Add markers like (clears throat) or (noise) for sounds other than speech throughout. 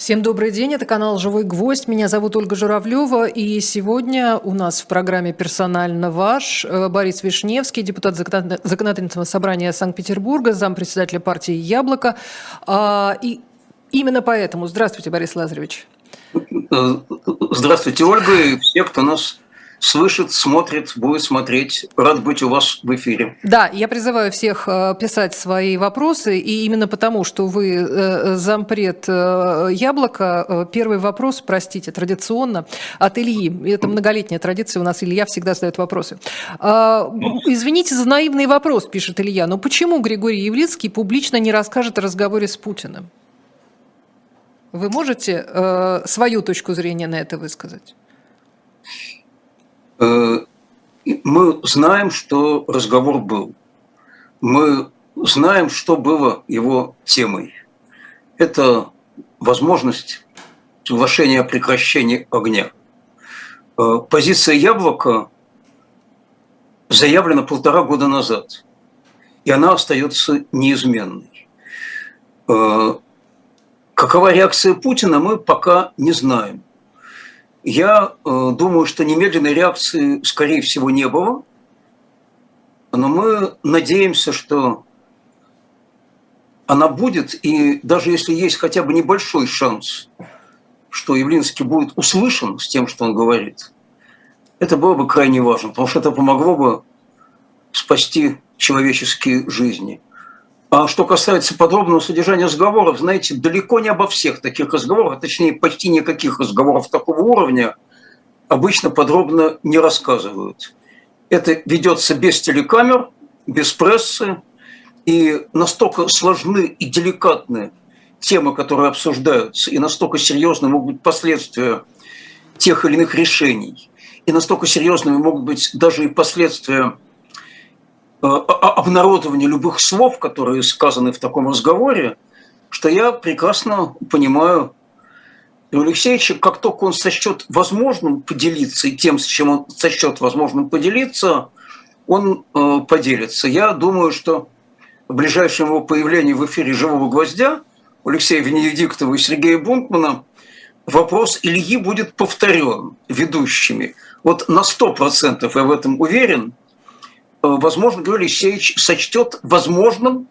Всем добрый день, это канал «Живой гвоздь», меня зовут Ольга Журавлева, и сегодня у нас в программе «Персонально ваш» э, Борис Вишневский, депутат Законодательного собрания Санкт-Петербурга, зампредседателя партии «Яблоко». А, и именно поэтому, здравствуйте, Борис Лазаревич. Э, здравствуйте, Ольга, и все, кто нас слышит, смотрит, будет смотреть. Рад быть у вас в эфире. Да, я призываю всех э, писать свои вопросы, и именно потому, что вы э, зампред э, «Яблоко», первый вопрос, простите, традиционно, от Ильи. Это многолетняя традиция, у нас Илья всегда задает вопросы. А, извините за наивный вопрос, пишет Илья, но почему Григорий Явлицкий публично не расскажет о разговоре с Путиным? Вы можете э, свою точку зрения на это высказать? Э, мы знаем, что разговор был. Мы знаем, что было его темой. Это возможность соглашения о прекращении огня. Э, позиция Яблока заявлена полтора года назад, и она остается неизменной. Э, какова реакция Путина, мы пока не знаем. Я э, думаю, что немедленной реакции, скорее всего, не было. Но мы надеемся, что она будет, и даже если есть хотя бы небольшой шанс, что Явлинский будет услышан с тем, что он говорит, это было бы крайне важно, потому что это помогло бы спасти человеческие жизни – а что касается подробного содержания разговоров, знаете, далеко не обо всех таких разговорах, а точнее почти никаких разговоров такого уровня обычно подробно не рассказывают. Это ведется без телекамер, без прессы, и настолько сложны и деликатны темы, которые обсуждаются, и настолько серьезны могут быть последствия тех или иных решений, и настолько серьезными могут быть даже и последствия Э, обнародования любых слов, которые сказаны в таком разговоре, что я прекрасно понимаю Алексеевича, как только он сочтет возможным поделиться и тем, с чем он сочтет возможным поделиться, он э, поделится. Я думаю, что в ближайшем его появлении в эфире «Живого гвоздя» у Алексея Венедиктова и Сергея Бунтмана вопрос Ильи будет повторен ведущими. Вот на 100% я в этом уверен – возможно, Григорий Алексеевич сочтет возможным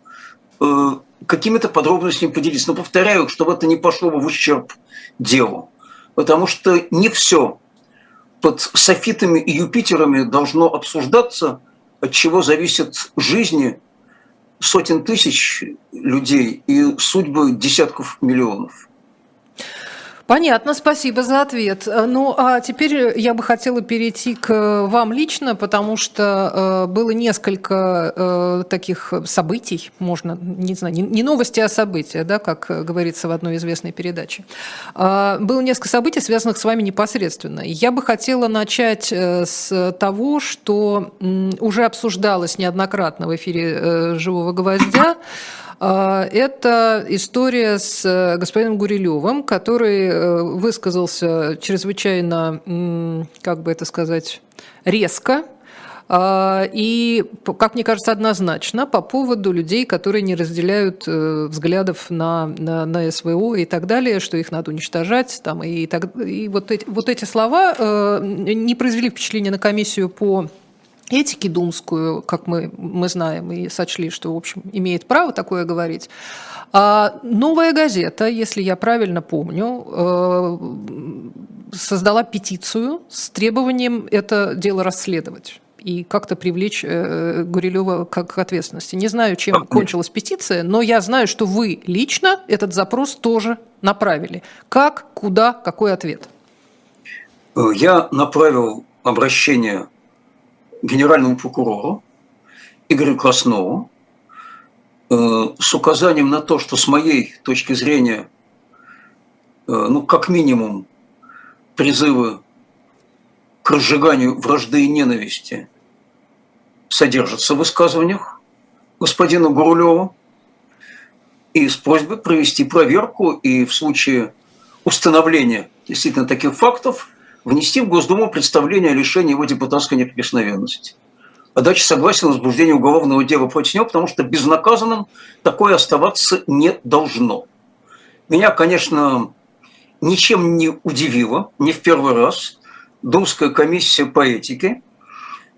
э, какими-то подробностями поделиться. Но повторяю, чтобы это не пошло бы в ущерб делу. Потому что не все под софитами и Юпитерами должно обсуждаться, от чего зависят жизни сотен тысяч людей и судьбы десятков миллионов. Понятно, спасибо за ответ. Э, ну, а теперь я бы хотела перейти к вам лично, потому что э, было несколько э, таких событий, можно, не знаю, не, не новости, а события, да, как говорится в одной известной передаче. Э, было несколько событий, связанных с вами непосредственно. Я бы хотела начать э, с того, что э, уже обсуждалось неоднократно в эфире э, «Живого гвоздя», это история с э, господином Гурилевым, который э, высказался чрезвычайно, как бы это сказать, резко, а, и, как мне кажется, однозначно по поводу людей, которые не разделяют э, взглядов на, на, на СВО и так далее, что их надо уничтожать. Там, и, так, и вот, эти, вот эти слова не произвели впечатления на комиссию по этики думскую, как мы, мы знаем, и сочли, что, в общем, имеет право такое говорить. А новая газета, если я правильно помню, э, создала петицию с требованием это дело расследовать и как-то привлечь э, Гурилева к ответственности. Не знаю, чем кончилась петиция, но я знаю, что вы лично этот запрос тоже направили. Как, куда, какой ответ? Я направил обращение генеральному прокурору Игорю Краснову э, с указанием на то, что с моей точки зрения, э, ну, как минимум, призывы к разжиганию вражды и ненависти содержатся в высказываниях господина Гурулева, и с просьбой провести проверку и в случае установления действительно таких фактов – внести в Госдуму представление о лишении его депутатской неприкосновенности. А дальше согласен на возбуждение уголовного дела против него, потому что безнаказанным такое оставаться не должно. Меня, конечно, ничем не удивила, не в первый раз, Думская комиссия по этике,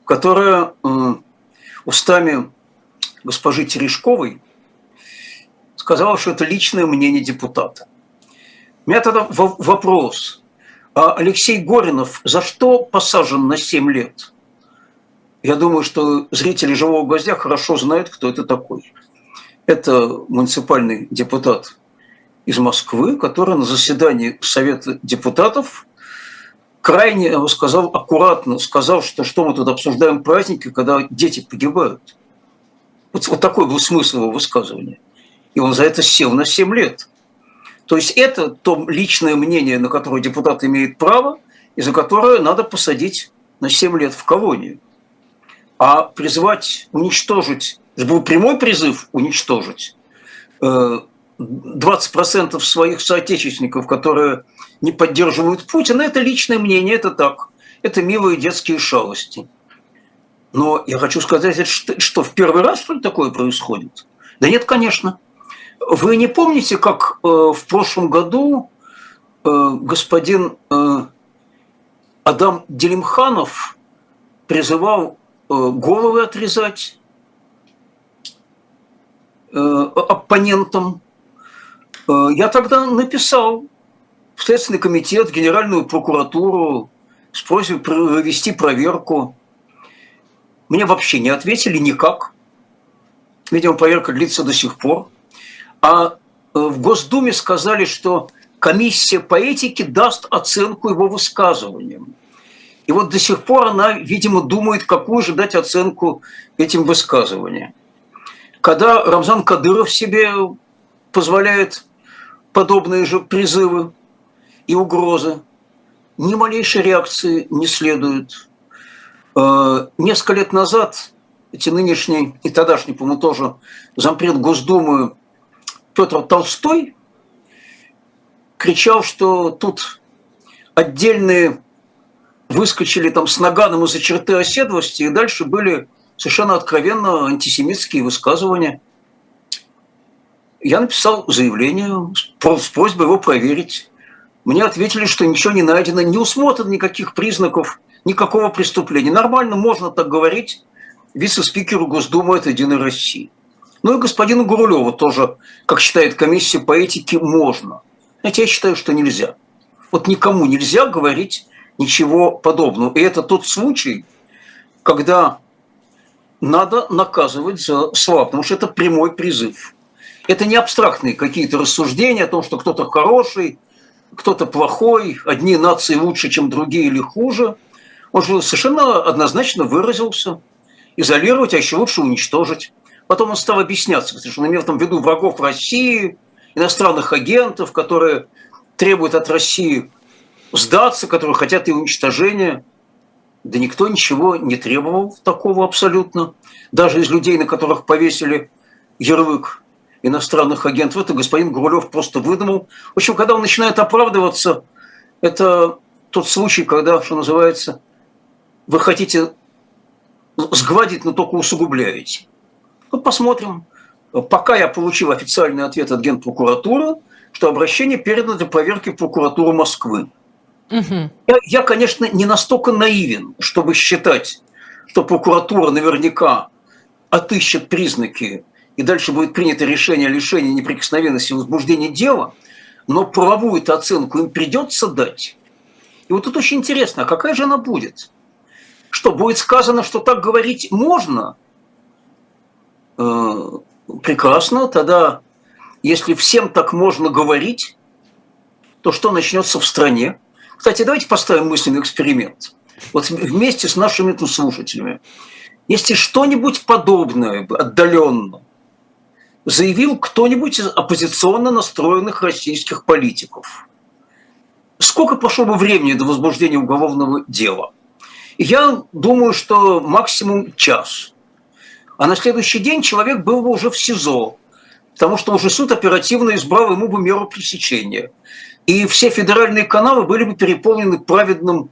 которая устами госпожи Терешковой сказала, что это личное мнение депутата. У меня тогда вопрос. А Алексей Горинов за что посажен на 7 лет? Я думаю, что зрители «Живого гвоздя» хорошо знают, кто это такой. Это муниципальный депутат из Москвы, который на заседании Совета депутатов крайне, сказал, аккуратно сказал, что что мы тут обсуждаем праздники, когда дети погибают. Вот, вот такой был смысл его высказывания. И он за это сел на 7 лет. То есть это то личное мнение, на которое депутат имеет право, и за которое надо посадить на 7 лет в колонию. А призвать уничтожить, был прямой призыв уничтожить 20% э, своих соотечественников, которые не поддерживают Путина, это личное мнение, это так. Это милые детские шалости. Но я хочу сказать, что в первый раз что ли такое происходит? Да нет, конечно. Вы не помните, как э, в прошлом году э, господин э, Адам Делимханов призывал головы отрезать оппонентам? Я тогда написал в Следственный комитет, Генеральную прокуратуру с просьбой провести проверку. Мне вообще не ответили никак. Видимо, проверка длится до сих пор. А э, в Госдуме сказали, что комиссия по этике даст оценку его высказываниям. И вот до сих пор она, видимо, думает, какую же дать оценку этим высказываниям. Когда Рамзан Кадыров себе позволяет подобные же призывы и угрозы, ни малейшей реакции не следует. Э, несколько лет назад эти нынешний и тогдашний, по-моему, тоже зампред Госдумы Петр Толстой кричал, что тут отдельные выскочили там с наганом из-за черты оседлости, и дальше были совершенно откровенно антисемитские высказывания. Я написал заявление с просьбой его проверить. Мне ответили, что ничего не найдено, не усмотрено никаких признаков никакого преступления. Нормально можно так говорить вице-спикеру Госдумы от «Единой России». Ну и господину Гурулеву тоже, как считает комиссия по этике, можно. Знаете, я считаю, что нельзя. Вот никому нельзя говорить ничего подобного. И это тот случай, когда надо наказывать за слаб, потому что это прямой призыв. Это не абстрактные какие-то рассуждения о том, что кто-то хороший, кто-то плохой, одни нации лучше, чем другие или хуже. Он же совершенно однозначно выразился. Изолировать, а еще лучше уничтожить. Потом он стал объясняться, что он имел там в виду врагов России, иностранных агентов, которые требуют от России сдаться, которые хотят ее уничтожения. Да никто ничего не требовал такого абсолютно. Даже из людей, на которых повесили ярлык иностранных агентов, это господин Гурулев просто выдумал. В общем, когда он начинает оправдываться, это тот случай, когда, что называется, вы хотите сгладить, но только усугубляете. Ну, посмотрим. Пока я получил официальный ответ от Генпрокуратуры, что обращение передано для проверки прокуратуры Москвы. Угу. Я, я, конечно, не настолько наивен, чтобы считать, что прокуратура наверняка отыщет признаки, и дальше будет принято решение о лишении неприкосновенности возбуждения дела, но правовую оценку им придется дать. И вот тут очень интересно, а какая же она будет? Что, будет сказано, что так говорить можно – прекрасно, тогда, если всем так можно говорить, то что начнется в стране? Кстати, давайте поставим мысленный эксперимент. Вот вместе с нашими слушателями. Если что-нибудь подобное, отдаленно, заявил кто-нибудь из оппозиционно настроенных российских политиков, сколько прошло бы времени до возбуждения уголовного дела? Я думаю, что максимум час – а на следующий день человек был бы уже в СИЗО, потому что уже суд оперативно избрал ему бы меру пресечения. И все федеральные каналы были бы переполнены праведным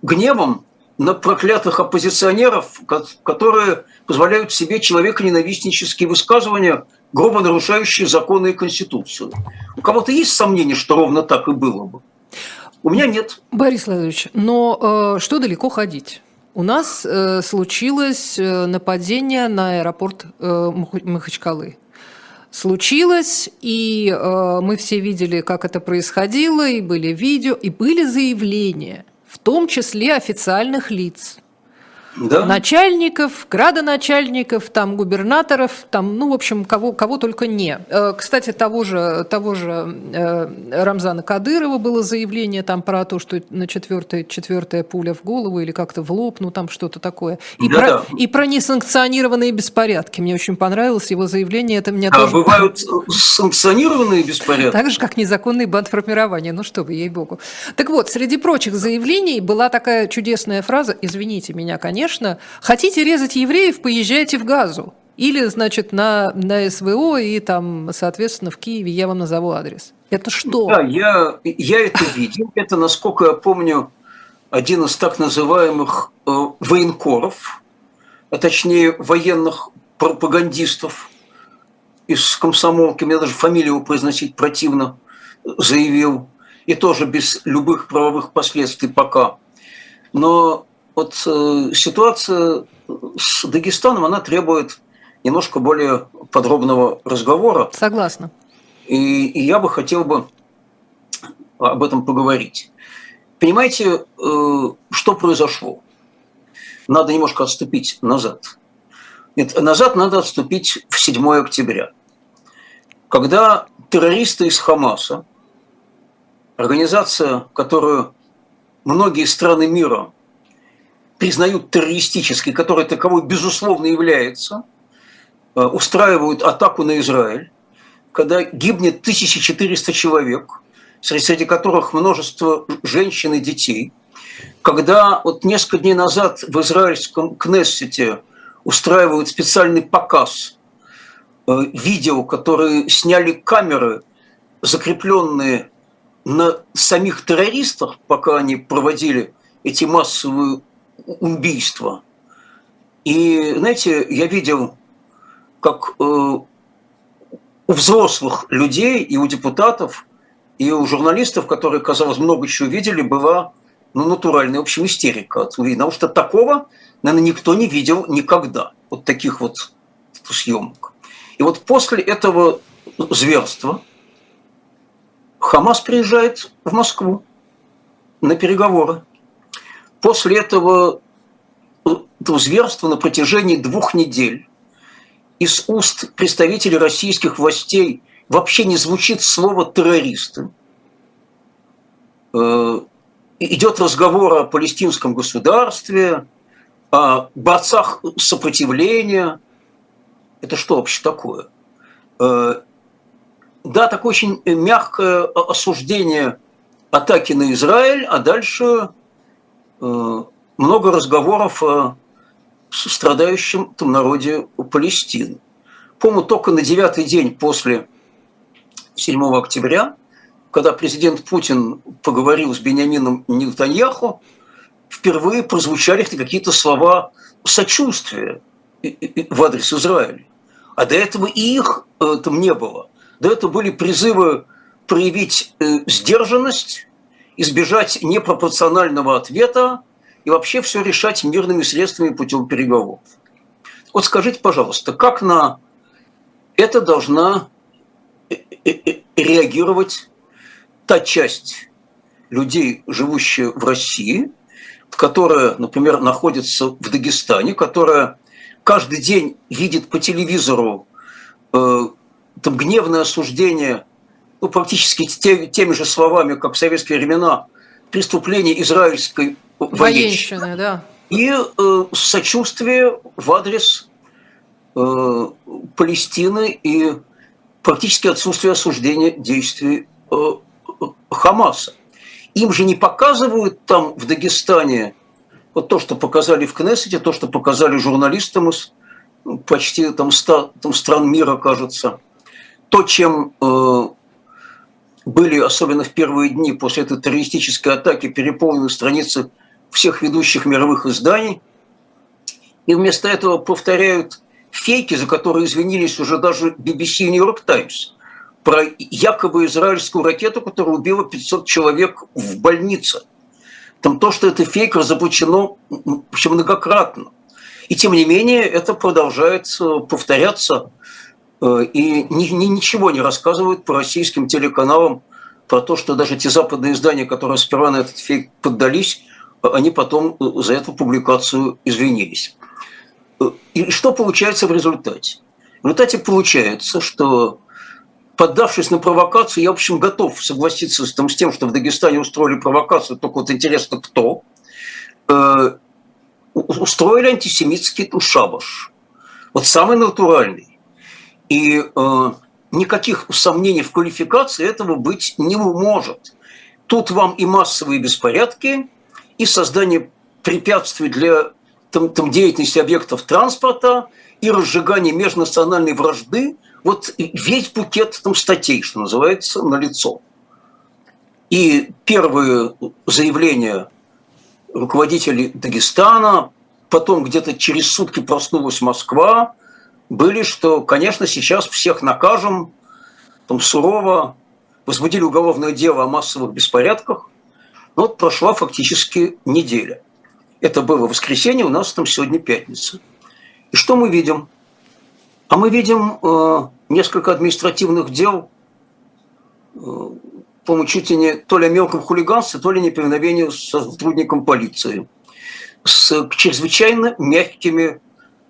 гневом на проклятых оппозиционеров, которые позволяют себе человеконенавистнические высказывания, грубо нарушающие законы и Конституцию. У кого-то есть сомнение, что ровно так и было бы? У меня нет. Борис Владимирович, но э, что далеко ходить? У нас э, случилось э, нападение на аэропорт э, Махачкалы. Случилось, и э, мы все видели, как это происходило, и были видео, и были заявления, в том числе официальных лиц – да. начальников, градоначальников, там губернаторов, там, ну, в общем, кого, кого только не. Э, кстати, того же, того же э, Рамзана Кадырова было заявление там про то, что на четвертая, четвертая пуля в голову или как-то в лоб, ну, там что-то такое. И, да, про, да. и про несанкционированные беспорядки. Мне очень понравилось его заявление. Это меня а тоже... бывают санкционированные беспорядки? Так же, как незаконный бандформирование. Ну, что вы, ей-богу. Так вот, среди прочих заявлений была такая чудесная фраза, извините меня, конечно, конечно, хотите резать евреев, поезжайте в Газу. Или, значит, на, на СВО и там, соответственно, в Киеве я вам назову адрес. Это что? Да, я, я это видел. Это, насколько я помню, один из так называемых э, военкоров, а точнее военных пропагандистов из комсомолки, мне даже фамилию произносить противно, заявил, и тоже без любых правовых последствий пока. Но вот э, ситуация с Дагестаном, она требует немножко более подробного разговора. Согласна. И, и я бы хотел бы об этом поговорить. Понимаете, э, что произошло? Надо немножко отступить назад. Нет, назад надо отступить в 7 октября, когда террористы из Хамаса, организация, которую многие страны мира признают террористической, которая таковой безусловно является, э, устраивают атаку на Израиль, когда гибнет 1400 человек, среди которых множество женщин и детей, когда вот несколько дней назад в израильском Кнессете устраивают специальный показ э, видео, которые сняли камеры, закрепленные на самих террористах, пока они проводили эти массовые убийства. И, знаете, я видел, как э, у взрослых людей и у депутатов, и у журналистов, которые, казалось, много чего видели, была ну, натуральная, в общем, истерика от Потому что такого, наверное, никто не видел никогда. Вот таких вот съемок. И вот после этого зверства Хамас приезжает в Москву на переговоры. После этого, этого зверства на протяжении двух недель из уст представителей российских властей вообще не звучит слово «террористы». Э, идет разговор о палестинском государстве, о борцах сопротивления. Это что вообще такое? Э, да, такое очень мягкое осуждение атаки на Израиль, а дальше много разговоров о страдающем там народе Палестины. Помню, только на девятый день после 7 октября, когда президент Путин поговорил с Бениамином Нетаньяху, впервые прозвучали какие-то слова сочувствия в адрес Израиля. А до этого и их э, там не было. До этого были призывы проявить э, сдержанность, избежать непропорционального ответа и вообще все решать мирными средствами путем переговоров. Вот скажите, пожалуйста, как на это должна э, э, э, реагировать та часть людей, живущая в России, которая, например, находится в Дагестане, которая каждый день видит по телевизору э, там гневное осуждение ну, практически те, теми же словами, как в советские времена, преступление израильской военщины. да. И э, сочувствие в адрес э, Палестины и практически отсутствие осуждения действий э, Хамаса. Им же не показывают там в Дагестане вот то, что показали в Кнессете, то, что показали журналистам из почти там 100 там, стран мира, кажется, то, чем э, были, особенно в первые дни после этой террористической атаки, переполнены страницы всех ведущих мировых изданий. И вместо этого повторяют фейки, за которые извинились уже даже BBC и New York Times. про якобы израильскую ракету, которая убила 500 человек в больнице. Там то, что это фейк, разоблачено многократно. И тем не менее это продолжает повторяться. Э, и ничего не рассказывают по российским телеканалам про то, что даже те западные издания, которые сперва на этот фейк поддались, они потом э, за эту публикацию извинились. Э, и что получается в результате? В результате получается, что поддавшись на провокацию, я, в общем, готов согласиться с, там, с тем, что в Дагестане устроили провокацию, только вот интересно, кто. Э, устроили антисемитский шабаш. Вот самый натуральный. И э, никаких сомнений в квалификации этого быть не может. Тут вам и массовые беспорядки, и создание препятствий для там, там, деятельности объектов транспорта, и разжигание межнациональной вражды – вот весь букет там статей, что называется, на лицо. И первые заявления руководителей Дагестана, потом где-то через сутки проснулась Москва, были, что, конечно, сейчас всех накажем, там сурово, возбудили уголовное дело о массовых беспорядках. Но вот прошла фактически неделя. Это было воскресенье, у нас там сегодня пятница. И что мы видим? А мы видим э, несколько административных дел, э, по-моему, то ли о мелком хулиганстве, то ли неповиновении с сотрудником полиции, с чрезвычайно мягкими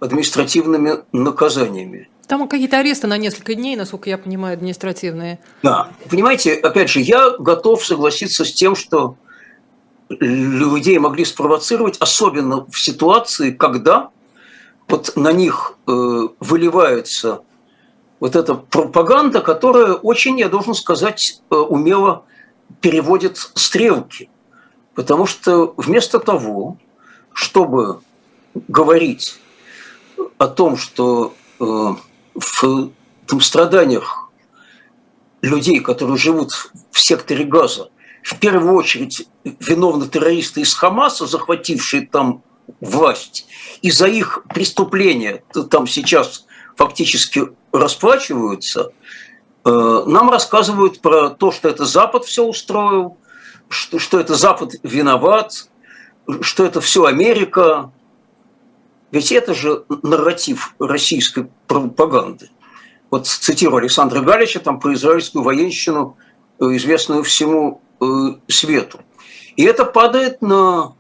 административными наказаниями. Там какие-то аресты на несколько дней, насколько я понимаю, административные. Да. Понимаете, опять же, я готов согласиться с тем, что людей могли спровоцировать, особенно в ситуации, когда вот на них э, выливается вот эта пропаганда, которая очень, я должен сказать, э, умело переводит стрелки. Потому что вместо того, чтобы говорить о том, что э, в страданиях людей, которые живут в секторе Газа, в первую очередь виновны террористы из Хамаса, захватившие там власть, и за их преступления там сейчас фактически расплачиваются, э, нам рассказывают про то, что это Запад все устроил, что, что это Запад виноват, что это все Америка. Ведь это же нарратив российской пропаганды. Вот цитирую Александра Галича там про израильскую военщину, э, известную всему э, свету. И это падает на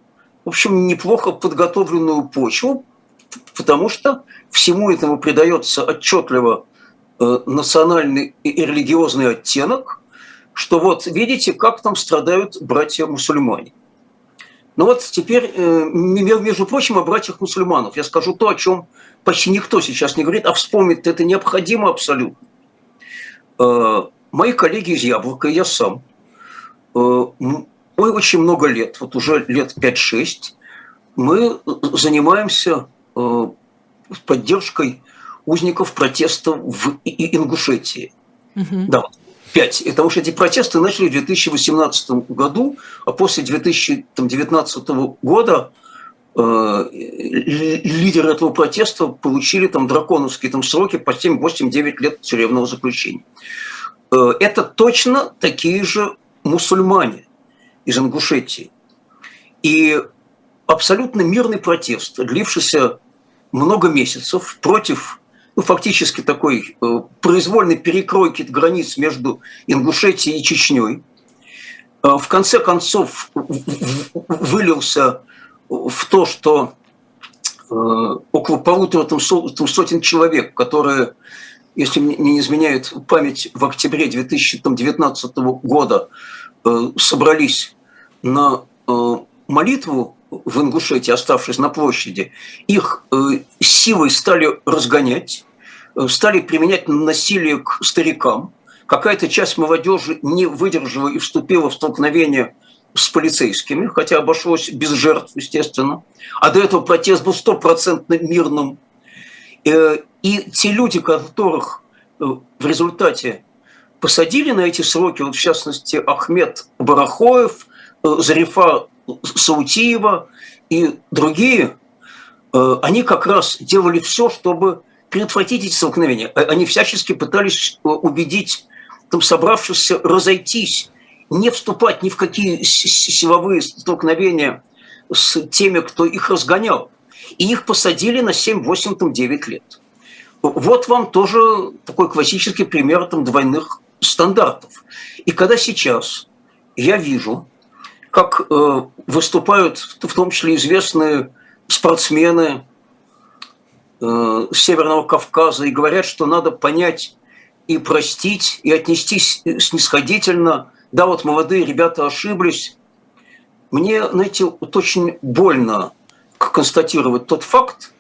в общем, неплохо подготовленную почву, потому что всему этому придается отчетливо э, национальный и религиозный оттенок, что вот видите, как там страдают братья-мусульмане. Ну вот теперь, э, между прочим, о братьях-мусульманов я скажу то, о чем почти никто сейчас не говорит, а вспомнить это необходимо абсолютно. Э, мои коллеги из Яблока, я сам, мы очень много лет, вот уже лет 5-6, мы занимаемся э, поддержкой узников протеста в Ингушетии. Угу. Да, пять. Потому что эти протесты начали в 2018 году, а после 2019 года э, лидеры этого протеста получили там драконовские там сроки по 7, 8, 9 лет тюремного заключения. Э, это точно такие же мусульмане из Ингушетии. И абсолютно мирный протест, длившийся много месяцев против ну, фактически такой э, произвольной перекройки границ между Ингушетией и Чечней, э, в конце концов вылился в то, что э, около полутора там, сотен человек, которые, если мне не изменяет память, в октябре 2019 года собрались на э, молитву в Ингушетии, оставшись на площади, их э, силой стали разгонять, э, стали применять насилие к старикам. Какая-то часть молодежи не выдержала и вступила в столкновение с полицейскими, хотя обошлось без жертв, естественно. А до этого протест был стопроцентно мирным. И те люди, которых в результате посадили на эти сроки, вот в частности Ахмед Барахоев – Зарифа Саутиева и другие, э, они как раз делали все, чтобы предотвратить эти столкновения. Э, они всячески пытались э, убедить там собравшихся разойтись, не вступать ни в какие силовые столкновения с теми, кто их разгонял. И их посадили на 7, 8, там, 9 лет. Вот вам тоже такой классический пример там, двойных стандартов. И когда сейчас я вижу, как э, выступают в том числе известные спортсмены э, Северного Кавказа и говорят, что надо понять и простить, и отнестись снисходительно. Да, вот молодые ребята ошиблись. Мне, знаете, вот очень больно констатировать тот факт,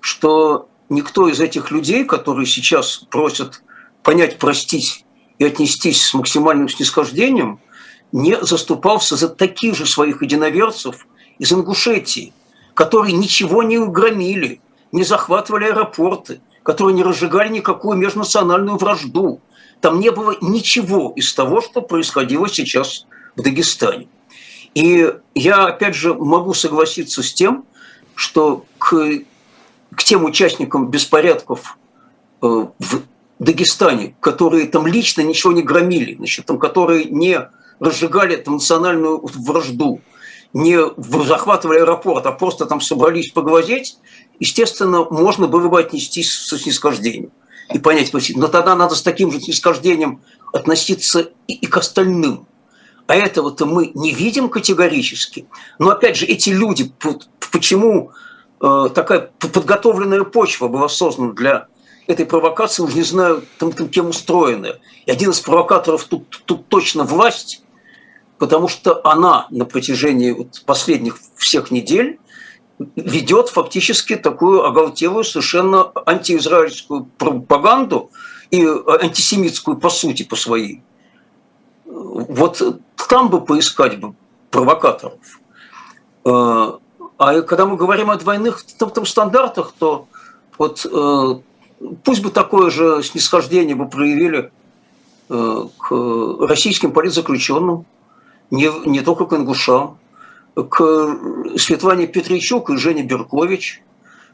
что никто из этих людей, которые сейчас просят понять, простить и отнестись с максимальным снисхождением, не заступался за таких же своих единоверцев из Ингушетии, которые ничего не угромили, не захватывали аэропорты, которые не разжигали никакую межнациональную вражду. Там не было ничего из того, что происходило сейчас в Дагестане. И я, опять же, могу согласиться с тем, что к, к тем участникам беспорядков э, в Дагестане, которые там лично ничего не громили, значит, там, которые не разжигали там, национальную вражду, не захватывали аэропорт, а просто там собрались поглазеть, естественно, можно было бы отнестись со снисхождением и понять, но тогда надо с таким же снисхождением относиться и, и к остальным. А этого-то мы не видим категорически. Но опять же, эти люди, почему э, такая подготовленная почва была создана для этой провокации, уже не знаю, там, там, кем устроена. И один из провокаторов тут, тут точно власть, потому что она на протяжении вот последних всех недель ведет фактически такую оголтелую, совершенно антиизраильскую пропаганду и антисемитскую по сути, по своей. Вот там бы поискать бы провокаторов. А, а когда мы говорим о двойных там, там стандартах, то вот э, пусть бы такое же снисхождение бы проявили э, к российским политзаключенным, не, не только к ингушам, к Светлане Петричук и Жене Беркович,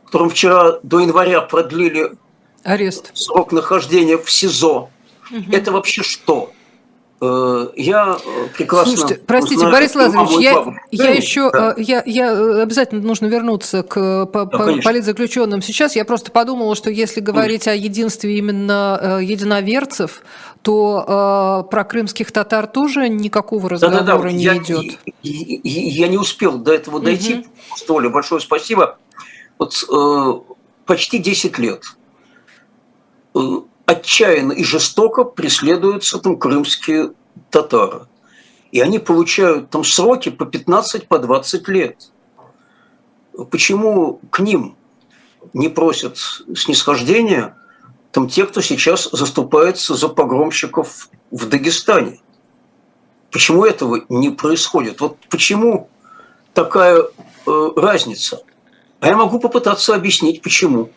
которым вчера до января продлили Арест. срок нахождения в СИЗО. Угу. Это вообще что? Э, я э, прекрасно... Слушайте, простите, знаю, Борис Лазаревич, я, я еще... Да. Э, я, я обязательно нужно вернуться к по, да, политзаключенным сейчас. Я просто подумала, что если говорить конечно. о единстве именно единоверцев, то э, про крымских татар тоже никакого разговора да, да, да. не я, идет. Я, я не успел до этого угу. дойти. Столя, большое спасибо. Вот э, почти 10 лет отчаянно и жестоко преследуются там крымские татары. И они получают там сроки по 15, по 20 лет. Почему к ним не просят снисхождения там те, кто сейчас заступается за погромщиков в Дагестане? Почему этого не происходит? Вот почему такая э, разница? А я могу попытаться объяснить, почему.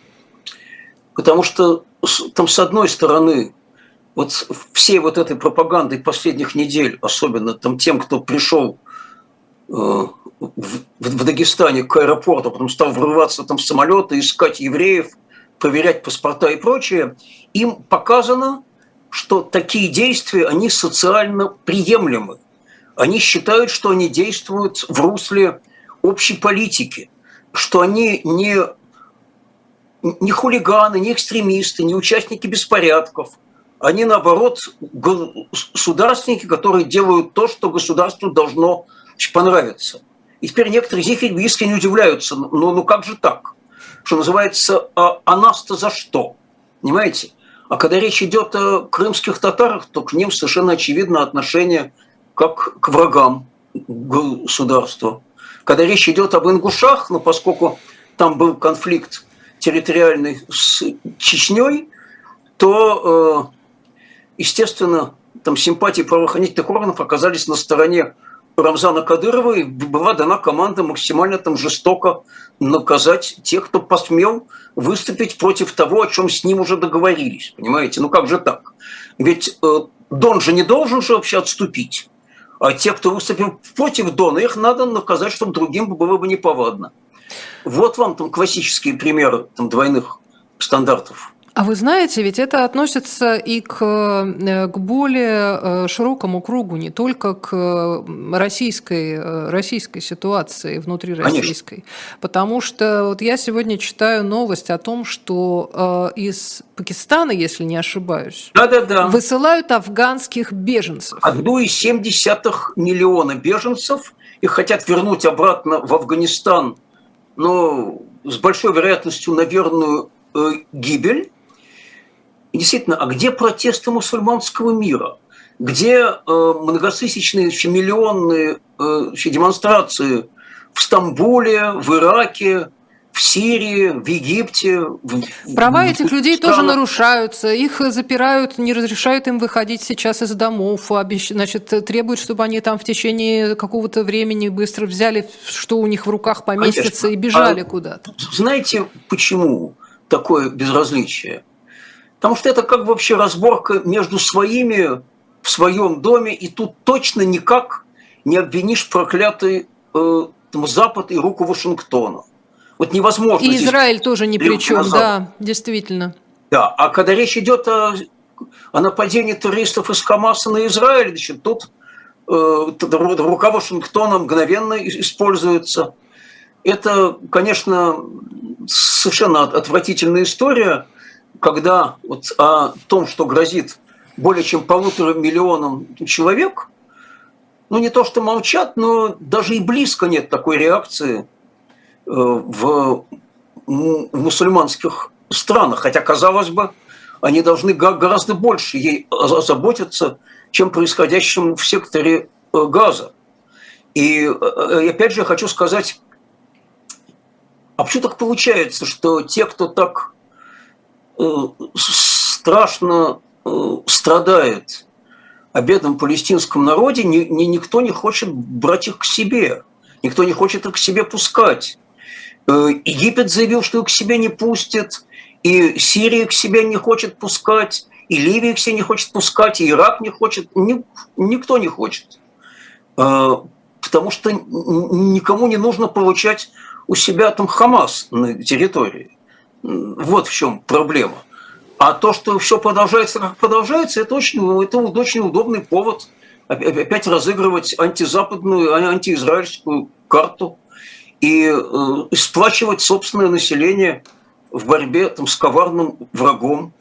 Потому что там с одной стороны вот всей вот этой пропагандой последних недель, особенно там тем, кто пришел э, в, в Дагестане к аэропорту, потом стал врываться там в самолеты, искать евреев, проверять паспорта и прочее, им показано, что такие действия, они социально приемлемы. Они считают, что они действуют в русле общей политики, что они не не хулиганы, не экстремисты, не участники беспорядков. Они, наоборот, государственники, которые делают то, что государству должно понравиться. И теперь некоторые из них искренне удивляются, ну, ну как же так? Что называется, а, а нас-то за что? Понимаете? А когда речь идет о крымских татарах, то к ним совершенно очевидно отношение как к врагам государства. Когда речь идет об ингушах, ну, поскольку там был конфликт территориальный с Чечней, то, э, естественно, там симпатии правоохранительных органов оказались на стороне Рамзана Кадырова, и была дана команда максимально там жестоко наказать тех, кто посмел выступить против того, о чем с ним уже договорились. Понимаете? Ну как же так? Ведь э, Дон же не должен же вообще отступить. А те, кто выступил против Дона, их надо наказать, чтобы другим было бы неповадно. Вот вам там классические примеры там, двойных стандартов. А вы знаете, ведь это относится и к, э, к более э, широкому кругу, не только к российской, российской ситуации, внутри российской. Потому что вот я сегодня читаю новость о том, что из Пакистана, если не ошибаюсь, да, да, да. высылают афганских беженцев. Одну из 7 миллиона беженцев их хотят вернуть обратно в Афганистан, но с большой вероятностью на верную э, гибель. И действительно, а где протесты мусульманского мира? Где э, многотысячные, миллионные э, демонстрации в Стамбуле, в Ираке, в Сирии, в Египте. Права в, этих людей странах. тоже нарушаются, их запирают, не разрешают им выходить сейчас из домов, значит, требуют, чтобы они там в течение какого-то времени быстро взяли, что у них в руках поместится, Конечно. и бежали а куда-то. Знаете, почему такое безразличие? Потому что это как вообще разборка между своими в своем доме, и тут точно никак не обвинишь проклятый э, Запад и руку Вашингтона. Вот невозможно. И Израиль тоже ни при чем, да, действительно. Да, а когда речь идет о, о нападении террористов из Хамаса на Израиль, значит, тут э, рука Вашингтона мгновенно используется. Это, конечно, совершенно отвратительная история, когда вот о том, что грозит более чем полутора миллионам человек, ну не то что молчат, но даже и близко нет такой реакции в мусульманских странах, хотя, казалось бы, они должны гораздо больше ей озаботиться, чем происходящим в секторе э, Газа. И э, опять же я хочу сказать, а почему так получается, что те, кто так страшно страдает о бедном палестинском народе, ни, никто не хочет брать их к себе, никто не хочет их к себе пускать. Э, Египет заявил, что их к себе не пустит, и Сирия к себе не хочет пускать, и Ливия к себе не хочет пускать, и Ирак не хочет, ни, никто не хочет. Э, потому что никому не нужно получать у себя там Хамас на территории. Вот в чем проблема. А то, что все продолжается, как продолжается, это очень, это очень удобный повод опять разыгрывать антизападную, антиизраильскую карту и э, сплачивать собственное население в борьбе там, с коварным врагом.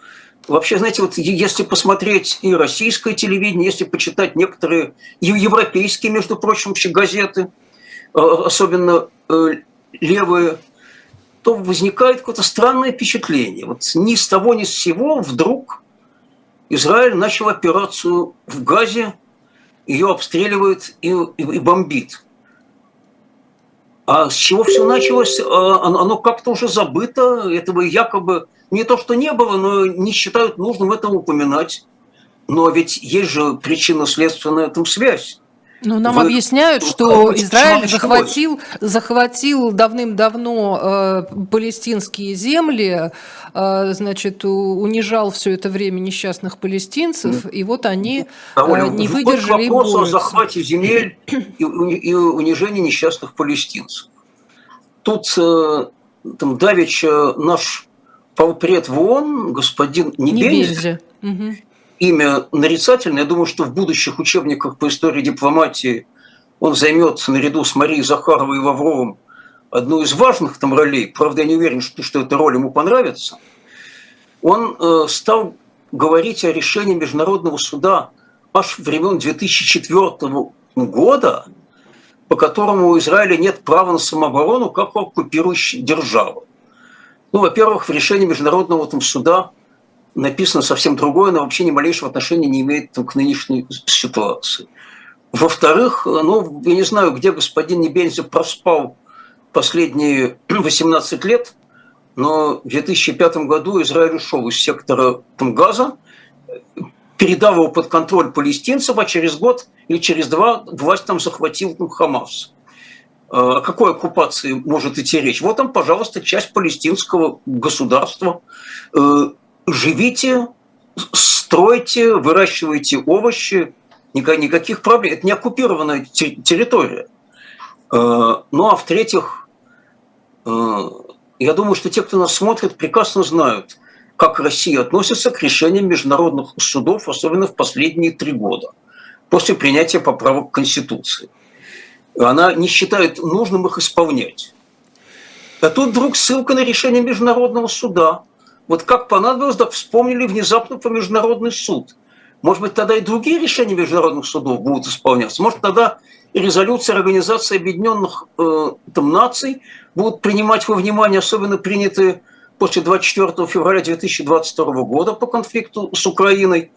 Вообще, знаете, вот если посмотреть и российское телевидение, если почитать некоторые европейские, между прочим, вообще газеты, э, особенно э, левые, то возникает какое-то странное впечатление. Вот ни с того, ни с сего вдруг Израиль начал операцию в Газе, ее обстреливает и, и, и бомбит. А с чего все началось, а, оно как-то уже забыто, этого якобы не то, что не было, но не считают нужным это упоминать. Но ведь есть же причинно-следственная там связь. Ну, нам Вы... объясняют, что Израиль захватил, захватил давным-давно э, палестинские земли, э, значит, у, унижал все это время несчастных палестинцев, и вот они э, не выдержали вопрос о захвате земель и, и унижении несчастных палестинцев. Тут э, там давеча наш полпред в ООН, господин Небензи, Небензи имя нарицательное. Я думаю, что в будущих учебниках по истории дипломатии он займет наряду с Марией Захаровой и Лавровым одну из важных там ролей. Правда, я не уверен, что, что эта роль ему понравится. Он э, стал говорить о решении Международного суда аж времен 2004 года, по которому у Израиля нет права на самооборону как у оккупирующей державы. Ну, во-первых, в решении Международного там, суда написано совсем другое, но вообще ни малейшего отношения не имеет к нынешней ситуации. Во-вторых, ну, я не знаю, где господин Небензи проспал последние (clears throat) 18 лет, но в 2005 году Израиль ушел из сектора там, Газа, передав его под контроль палестинцев, а через год или через два власть там захватил там, Хамас. О какой оккупации может идти речь? Вот там, пожалуйста, часть палестинского государства. Живите, стройте, выращивайте овощи, никаких проблем. Это не оккупированная территория. Э, ну а в-третьих, э, я думаю, что те, кто нас смотрит, прекрасно знают, как Россия относится к решениям международных судов, особенно в последние три года, после принятия поправок Конституции. Она не считает нужным их исполнять. А тут вдруг ссылка на решение Международного суда. Вот как понадобилось, так вспомнили внезапно про Международный суд. Может быть, тогда и другие решения международных судов будут исполняться. Может, тогда и резолюции Организации Объединенных э, там, Наций будут принимать во внимание, особенно принятые после 24 февраля 2022 года по конфликту с Украиной.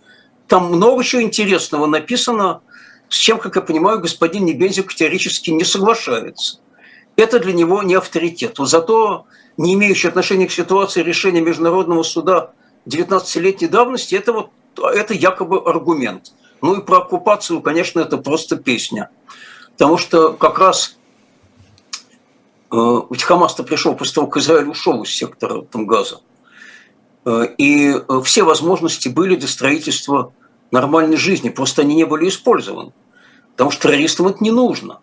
Там много чего интересного написано, с чем, как я понимаю, господин Небензик категорически не соглашается. Это для него не авторитет. Зато не имеющий отношения к ситуации решения Международного суда 19-летней давности, это, вот, это якобы аргумент. Ну и про оккупацию, конечно, это просто песня. Потому что как раз э, ведь Хамас-то пришел после того, как Израиль ушел из сектора там, газа. Э, и э, все возможности были для строительства нормальной жизни, просто они не были использованы. Потому что террористам это не нужно.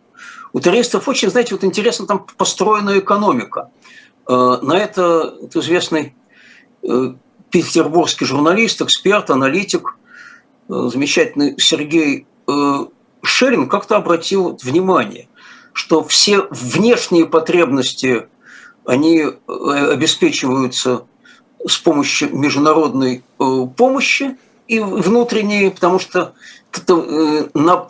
У террористов очень, знаете, вот интересно там построена экономика. На это, известный петербургский журналист, эксперт, аналитик, замечательный Сергей Шерин как-то обратил внимание, что все внешние потребности, они э, обеспечиваются с помощью международной э, помощи и внутренние, потому что э, на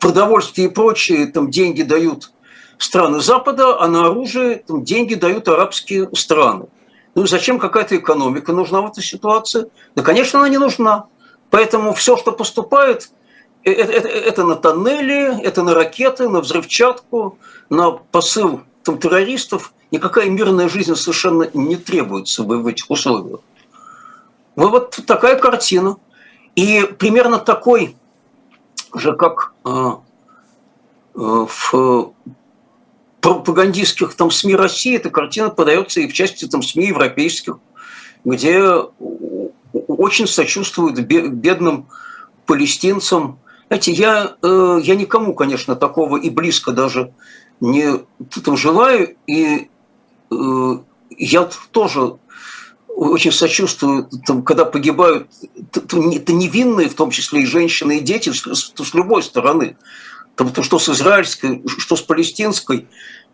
продовольствие и прочие там деньги дают страны Запада, а на оружие там, деньги дают арабские страны. Ну и зачем какая-то экономика нужна в этой ситуации? Да, конечно, она не нужна. Поэтому все, что поступает – это, это, это на тоннели, это на ракеты, на взрывчатку, на посыл там, террористов. Никакая мирная жизнь совершенно не требуется в этих условиях. Ну, вот такая картина. И примерно такой же, как э, э, в пропагандистских там СМИ России, эта картина подается и в части там СМИ европейских, где очень сочувствуют бедным палестинцам, знаете, я, э, я никому, конечно, такого и близко даже не там, желаю, и э, я тоже очень сочувствую, там, когда погибают это невинные, в том числе и женщины, и дети, с, с любой стороны. Там, то, что с израильской, что с палестинской.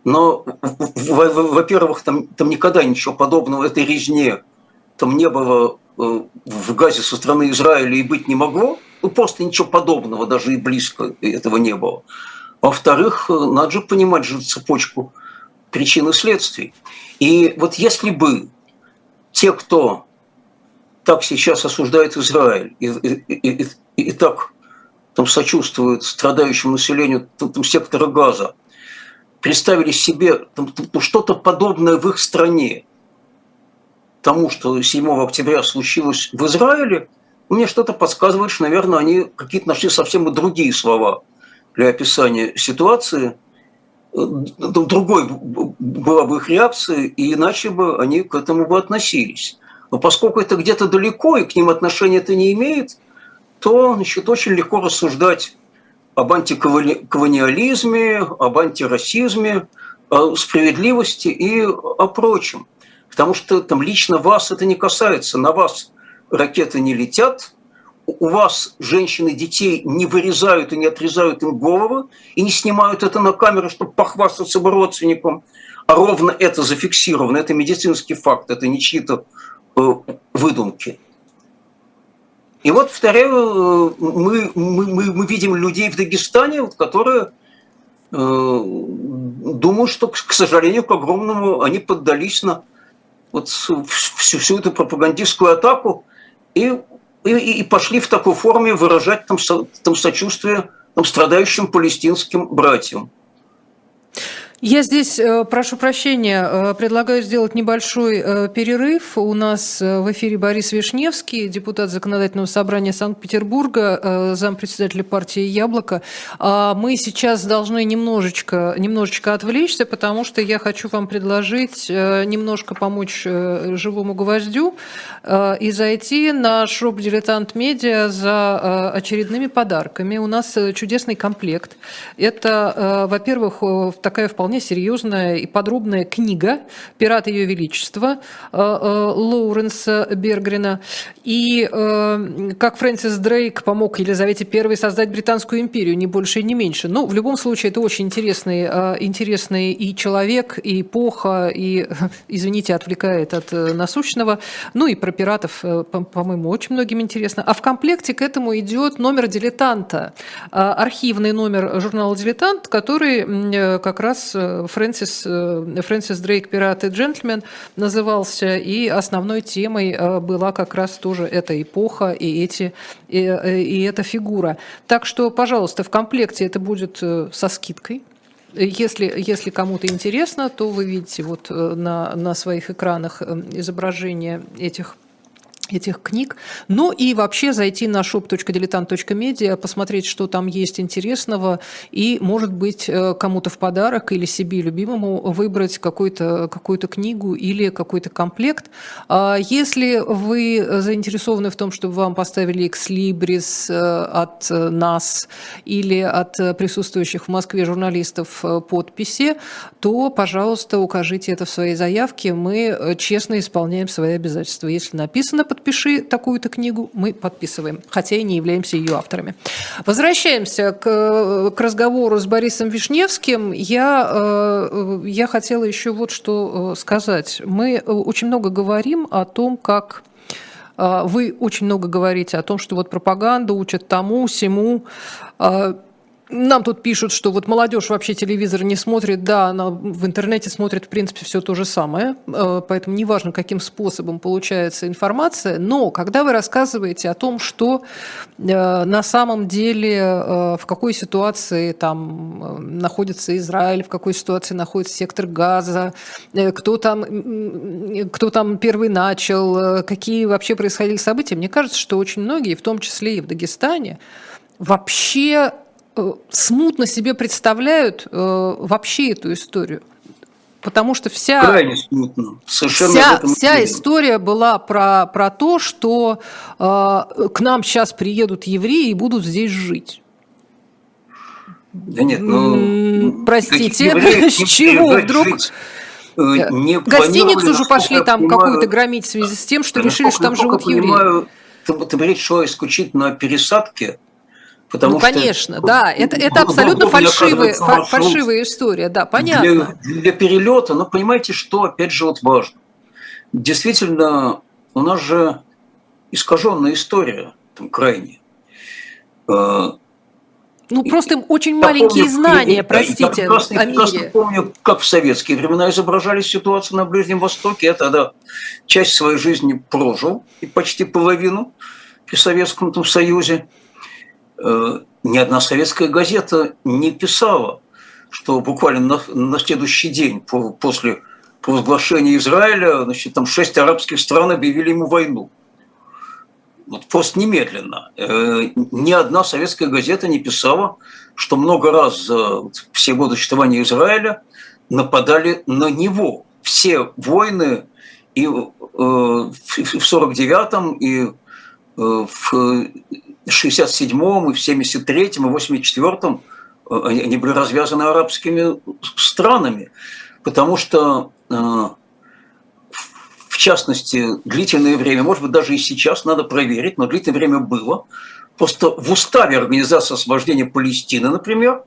Но, во-первых, там, там никогда ничего подобного этой резне там не было э, в Газе со стороны Израиля и быть не могло – ну, просто ничего подобного, даже и близко этого не было. Во-вторых, надо же понимать же цепочку причин и следствий. И вот если бы те, кто так сейчас осуждает Израиль и, и, и, и, и так там, сочувствует страдающему населению там, там, сектора газа, представили себе там, что-то подобное в их стране, тому, что 7 октября случилось в Израиле – мне что-то подсказывает, что, наверное, они какие-то нашли совсем другие слова для описания ситуации. Э, другой была бы их реакция, и иначе бы они к этому бы относились. Но поскольку это где-то далеко, и к ним отношения это не имеет, то значит, очень легко рассуждать об антиколониализме, об антирасизме, о справедливости и о прочем. Потому что там лично вас это не касается, на вас ракеты не летят, у вас женщины детей не вырезают и не отрезают им головы, и не снимают это на камеру, чтобы похвастаться бы родственникам, а ровно это зафиксировано, это медицинский факт, это не чьи-то э, выдумки. И вот, повторяю, мы, мы, мы, мы видим людей в Дагестане, которые э, думают, что, к сожалению, к огромному, они поддались на вот всю, всю эту пропагандистскую атаку, и, и, и пошли в такой форме выражать там, там сочувствие там, страдающим палестинским братьям. Я здесь, э, прошу прощения, э, предлагаю сделать небольшой э, перерыв. У нас в эфире Борис Вишневский, депутат Законодательного собрания Санкт-Петербурга, зампредседателя партии «Яблоко». А мы сейчас должны немножечко, немножечко отвлечься, потому что я хочу вам предложить немножко помочь живому гвоздю и зайти на шоп «Дилетант Медиа» за очередными подарками. У нас чудесный комплект. Это, во-первых, такая вполне вполне серьезная и подробная книга «Пират Ее Величества» Лоуренса Бергрена. И как Фрэнсис Дрейк помог Елизавете I создать Британскую империю, не больше и не меньше. Ну, в любом случае, это очень интересный, интересный и человек, и эпоха, и, (laughs) извините, отвлекает от насущного. Ну и про пиратов, по-моему, очень многим интересно. А в комплекте к этому идет номер дилетанта, архивный номер журнала «Дилетант», который э, как раз э, Фрэнсис, э, Фрэнсис Дрейк «Пират и джентльмен» назывался, и основной темой была как раз тоже эта эпоха и, эти, и, и эта фигура. Так что, пожалуйста, в комплекте это будет со скидкой. Если, если кому-то интересно, то вы видите вот на, на своих экранах изображение этих этих книг. Ну и вообще зайти на shop.diletant.media, посмотреть, что там есть интересного, и, может быть, э, кому-то в подарок или себе любимому выбрать какую-то какую книгу или какой-то комплект. А если вы заинтересованы в том, чтобы вам поставили экслибрис э, от нас или от присутствующих в Москве журналистов э, подписи, то, пожалуйста, укажите это в своей заявке. Мы честно исполняем свои обязательства. Если написано под подпиши такую-то книгу, мы подписываем, хотя и не являемся ее авторами. Возвращаемся к, к разговору с Борисом Вишневским. Я, э, я хотела еще вот что э, сказать. Мы э, очень много говорим о том, как вы очень много говорите о том, что вот пропаганда учат тому, всему. Нам тут пишут, что вот молодежь вообще телевизор не смотрит. Да, она в интернете смотрит, в принципе, все то же самое. Э, поэтому неважно, каким способом получается информация. Но когда вы рассказываете о том, что э, на самом деле э, в какой ситуации там находится Израиль, в какой ситуации находится сектор газа, кто там, кто там первый начал, какие вообще происходили события, мне кажется, что очень многие, в том числе и в Дагестане, вообще смутно себе представляют э, вообще эту историю. Потому что вся, Крайне смутно. Совершенно вся, вся история была про, про то, что э, к нам сейчас приедут евреи и будут здесь жить. Да нет, ну... Простите, (laughs) с чего вдруг... Жить? Э, не Гостиницу же пошли там понимаю, какую-то громить в связи с тем, что решили, что там живут евреи. Ты, ты речь шла исключительно о пересадке Потому ну, конечно, что, да, это, это абсолютно фальшивая, фальшивая история, да, понятно. Для, для перелета, но понимаете, что опять же вот важно. Действительно, у нас же искаженная история, там крайне. Э, ну, просто им очень я маленькие помню, знания, простите, я прекрасно, о прекрасно помню, как в советские времена изображали ситуацию на Ближнем Востоке. Я тогда часть своей жизни прожил, и почти половину при Советском Союзе. Э, ни одна советская газета не писала, что буквально на, на следующий день по, после провозглашения Израиля, значит, там шесть арабских стран объявили ему войну. Вот просто немедленно. Э, ни одна советская газета не писала, что много раз за все годы существования Израиля нападали на него. Все войны и э, в 49-м, и в 67-м, и в 73-м, и в 84-м э, они были развязаны арабскими странами, потому что, э, в частности, длительное время, может быть, даже и сейчас надо проверить, но длительное время было, просто в уставе Организации освобождения Палестины, например,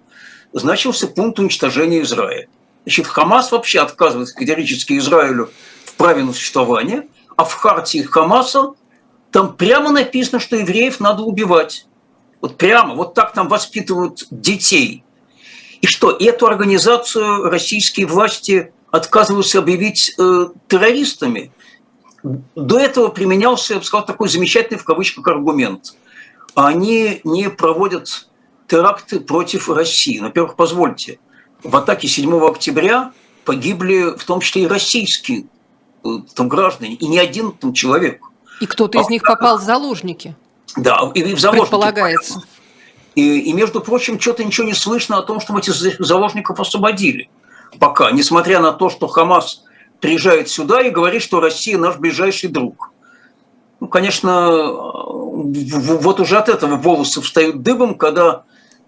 значился пункт уничтожения Израиля. Значит, Хамас вообще отказывается категорически Израилю в праве на существование, а в хартии Хамаса там прямо написано, что евреев надо убивать. Вот прямо, вот так там воспитывают детей. И что, эту организацию российские власти отказываются объявить э, террористами. До этого применялся, я бы сказал, такой замечательный в кавычках аргумент. Они не проводят теракты против России. Во-первых, позвольте, в атаке 7 октября погибли в том числе и российские э, там, граждане, и не один там человек – и кто-то из них попал в заложники. Да, и в заложники. Предполагается. И, и, между прочим, что-то ничего не слышно о том, что мы этих заложников освободили. Пока, несмотря на то, что Хамас приезжает сюда и говорит, что Россия наш ближайший друг. Ну, конечно, вот уже от этого волосы встают дыбом, когда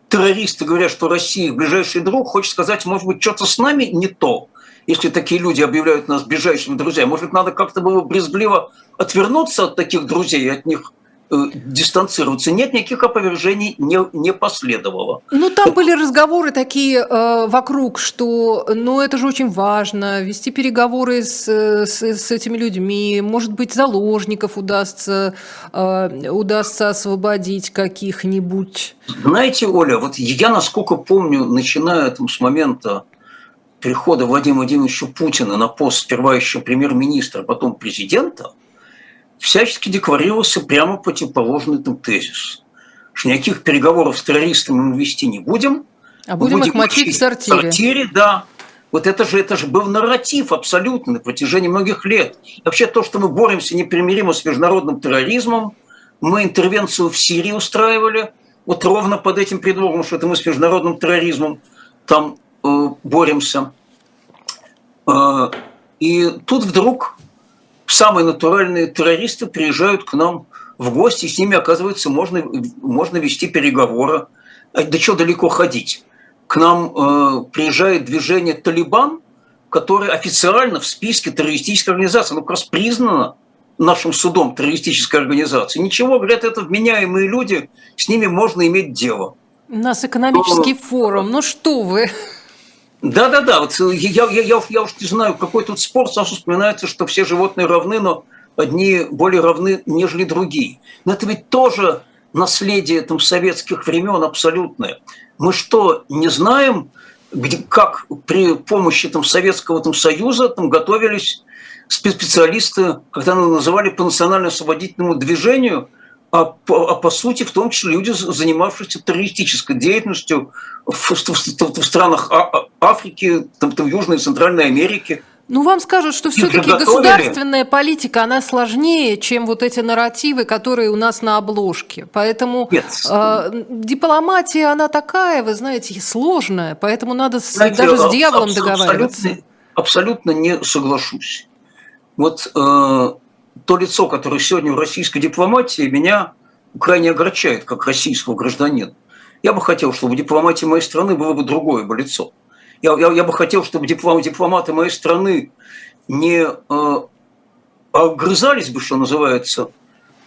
террористы говорят, что Россия их ближайший друг, хочет сказать, может быть, что-то с нами не то. Если такие люди объявляют нас ближайшими друзьями, может быть, надо как-то было брезгливо отвернуться от таких друзей и от них Э, дистанцироваться. Нет, никаких опровержений не, не последовало. Ну, там были разговоры такие э, вокруг, что, ну, это же очень важно, вести переговоры с, с, с этими людьми, может быть, заложников удастся, э, удастся освободить каких-нибудь. Знаете, Оля, вот я, насколько помню, начиная там, с момента прихода Владимира Владимировича Путина на пост сперва еще премьер-министра, потом президента – всячески декларировался прямо противоположный там тезис, что никаких переговоров с террористами мы вести не будем. А будем, будем их мочить в сортире. В сортире, да. Вот это же, это же был нарратив абсолютно на протяжении многих лет. И вообще то, что мы боремся непримиримо с международным терроризмом, мы интервенцию в Сирии устраивали, вот ровно под этим предлогом, что это мы с международным терроризмом там боремся. Э, и тут вдруг самые натуральные террористы приезжают к нам в гости, с ними, оказывается, можно, можно вести переговоры. А да что далеко ходить? К нам э, приезжает движение «Талибан», которое официально в списке террористической организации, оно как раз признано нашим судом террористической организации. Ничего, говорят, это вменяемые люди, с ними можно иметь дело. У нас экономический Но... форум, ну что вы. Да-да-да, вот э, я, я, я, я уж не знаю, какой тут спор, сразу вспоминается, что все животные равны, но одни более равны, нежели другие. Но это ведь тоже наследие там, советских времен абсолютное. Мы что, не знаем, где, как при помощи там, Советского там, Союза там, готовились специалисты, когда называли по национально-освободительному движению – а по, а по сути в том числе люди, занимавшиеся террористической деятельностью в, в, в, в странах а, а, Африки, там, там, Южной и Центральной Америки. Ну, вам скажут, что все-таки государственная политика, она сложнее, чем вот эти нарративы, которые у нас на обложке. Поэтому Нет. э, дипломатия, она такая, вы знаете, сложная. Поэтому надо знаете, даже с дьяволом аб- договариваться. Абсолютно, абсолютно не соглашусь. Вот э, то лицо, которое сегодня в российской дипломатии, меня крайне огорчает, как российского гражданина. Я бы хотел, чтобы в дипломатии моей страны было бы другое бы лицо. Я, я, я бы хотел, чтобы диплом, дипломаты моей страны не э, огрызались бы, что называется,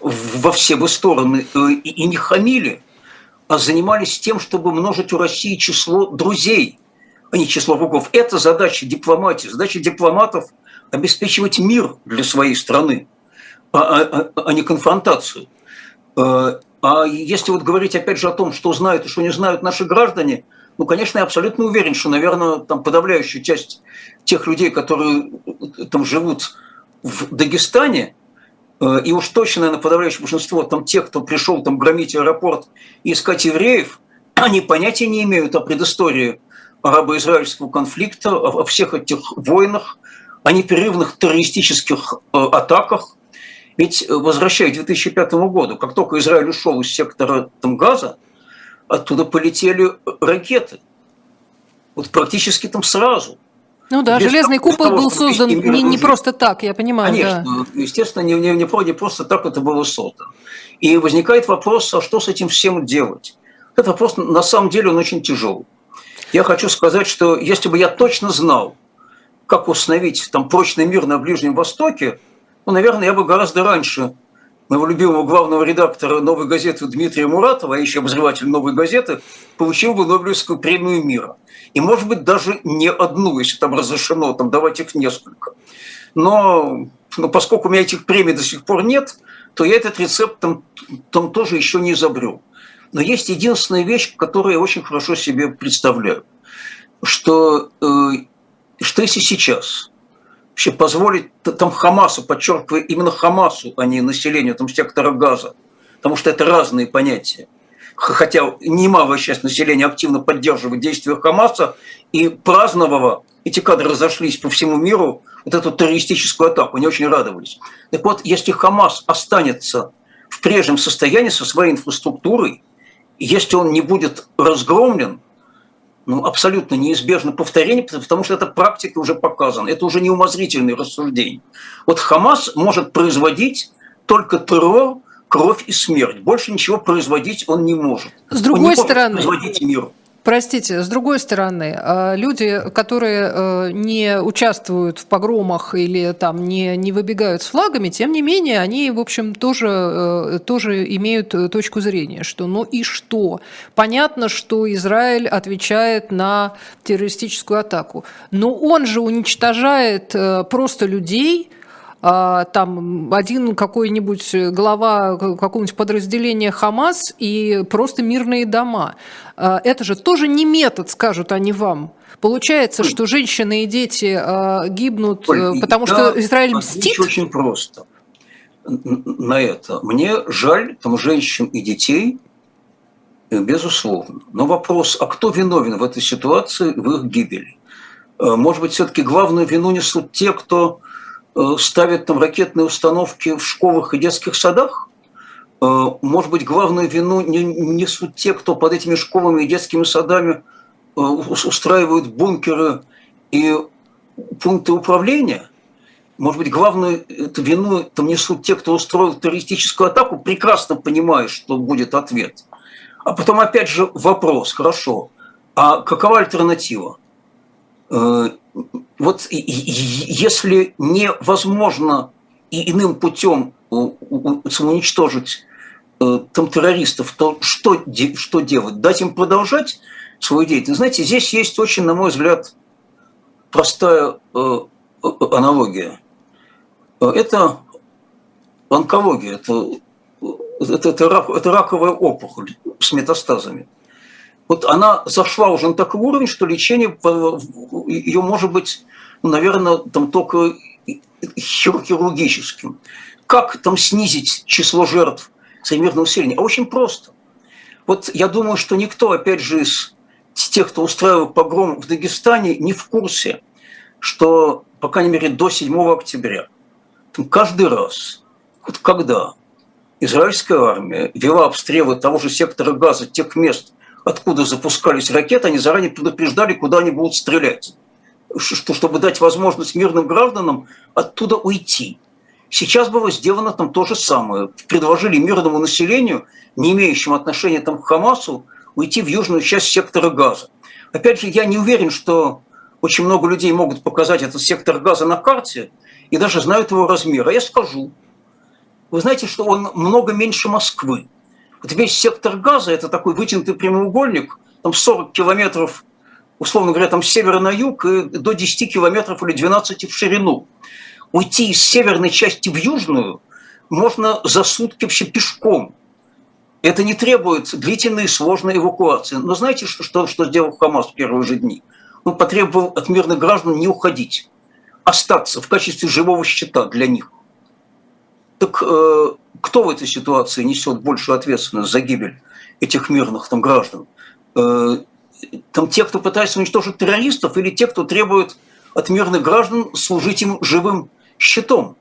во все бы стороны э, и, и не хамили, а занимались тем, чтобы множить у России число друзей, а не число врагов. Это задача дипломатии. Задача дипломатов – обеспечивать мир для своей страны – а, а, а, а не конфронтацию. Э, а если вот говорить опять же о том, что знают и что не знают наши граждане, ну, конечно, я абсолютно уверен, что, наверное, там подавляющая часть тех людей, которые э, там живут в Дагестане, э, и уж точно, наверное, подавляющее большинство там тех, кто пришел там громить аэропорт и искать евреев, (clears throat) они понятия не имеют о предыстории арабо-израильского конфликта, о всех этих войнах, о непрерывных террористических атаках, ведь, э, возвращаясь к 2005 году, как только Израиль ушел из сектора там, газа, оттуда полетели ракеты. Вот практически там сразу. Ну да, Без железный купол того, был создан не, не просто так, я понимаю. Конечно, да. естественно, не, не, не, не просто так это было создано. И возникает вопрос, а что с этим всем делать? Этот вопрос, на самом деле, он очень тяжелый. Я хочу сказать, что если бы я точно знал, как установить там прочный мир на Ближнем Востоке, ну, наверное, я бы гораздо раньше моего любимого главного редактора «Новой газеты» Дмитрия Муратова, а еще обозреватель «Новой газеты», получил бы Нобелевскую премию мира. И, может быть, даже не одну, если там разрешено, там давать их несколько. Но, но поскольку у меня этих премий до сих пор нет, то я этот рецепт там, там тоже еще не изобрел. Но есть единственная вещь, которую я очень хорошо себе представляю, что, э, что если сейчас позволить там Хамасу, подчеркиваю, именно Хамасу, а не населению там сектора газа, потому что это разные понятия. Хотя немалая часть населения активно поддерживает действия Хамаса и праздновала, эти кадры разошлись по всему миру, вот эту террористическую атаку, они очень радовались. Так вот, если Хамас останется в прежнем состоянии со своей инфраструктурой, если он не будет разгромлен, ну, абсолютно неизбежно повторение, потому что эта практика уже показана. Это уже не умозрительные рассуждения. Вот Хамас может производить только террор кровь и смерть. Больше ничего производить он не может. С другой он не стороны, производить мир. Простите, с другой стороны, э, люди, которые э, не участвуют в погромах или там не, не выбегают с флагами, тем не менее, они, в общем, тоже, э, тоже имеют точку зрения, что ну и что? Понятно, что Израиль отвечает на террористическую атаку, но он же уничтожает просто людей, там один какой-нибудь глава какого-нибудь подразделения Хамас и просто мирные дома. А, это же тоже не метод, скажут они вам. Получается, что женщины и дети а, гибнут, Оль, потому что Израиль мстит? очень просто на это. Мне жаль там женщин и детей, э, безусловно. Но вопрос, а кто виновен в этой ситуации, в их гибели? Э, может быть, все-таки главную вину несут те, кто Э, ставят там ракетные установки в школах и детских садах? Э, может быть, главную вину несут те, кто под этими школами и детскими садами э, устраивают бункеры и пункты управления? Может быть, главную эту вину там несут те, кто устроил террористическую атаку, прекрасно понимая, что будет ответ. А потом опять же вопрос, хорошо, а какова альтернатива? Вот если невозможно и иным путем уничтожить э, там террористов, то что, что делать? Дать им продолжать свою деятельность? Знаете, здесь есть очень, на мой взгляд, простая э, аналогия. Это онкология, это, это, это, рак, это раковая опухоль с метастазами вот она зашла уже на такой уровень, что лечение ее может быть, ну, наверное, там только хирургическим. Как там снизить число жертв среди мирного населения? А очень просто. Вот я думаю, что никто, опять же, из тех, кто устраивал погром в Дагестане, не в курсе, что, по крайней мере, до 7 октября, там каждый раз, вот когда израильская армия вела обстрелы того же сектора газа, тех мест, откуда запускались ракеты, они заранее предупреждали, куда они будут стрелять, что, чтобы дать возможность мирным гражданам оттуда уйти. Сейчас было сделано там то же самое. Предложили мирному населению, не имеющему отношения там, к Хамасу, уйти в южную часть сектора газа. Опять же, я не уверен, что очень много людей могут показать этот сектор газа на карте и даже знают его размер. А я скажу. Вы знаете, что он много меньше Москвы. Вот весь сектор газа – это такой вытянутый прямоугольник, там 40 километров, условно говоря, там с севера на юг, и до 10 километров или 12 в ширину. Уйти из северной части в южную можно за сутки вообще пешком. Это не требует длительной и сложной эвакуации. Но знаете, что, что, что сделал Хамас в первые же дни? Он потребовал от мирных граждан не уходить, остаться в качестве живого щита для них. Так э, кто в этой ситуации несет большую ответственность за гибель этих мирных там граждан? Э, там те, кто пытается уничтожить террористов, или те, кто требует от мирных граждан служить им живым щитом?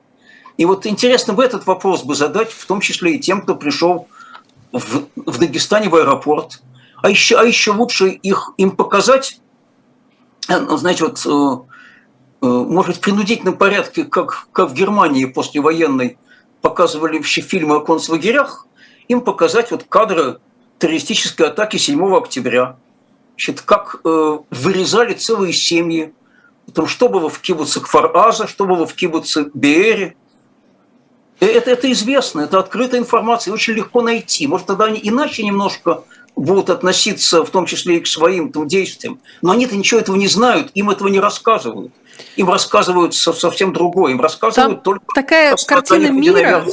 И вот интересно бы этот вопрос бы задать, в том числе и тем, кто пришел в, в Дагестане в аэропорт. А еще, а еще лучше их, им показать, э, ну, знаете, вот, э, может, в принудительном порядке, как, как в Германии после военной показывали все фильмы о концлагерях, им показать вот кадры террористической атаки 7 октября. Значит, как э, вырезали целые семьи, там, что было в кибуце Кфар-Аза, что было в кибуце Беэре. Э, это, это известно, это открытая информация, очень легко найти. Может, тогда они иначе немножко будут относиться, в том числе и к своим там, действиям. Но они-то ничего этого не знают, им этого не рассказывают. Им рассказывают совсем другое. Им рассказывают Там только... такая картина мира,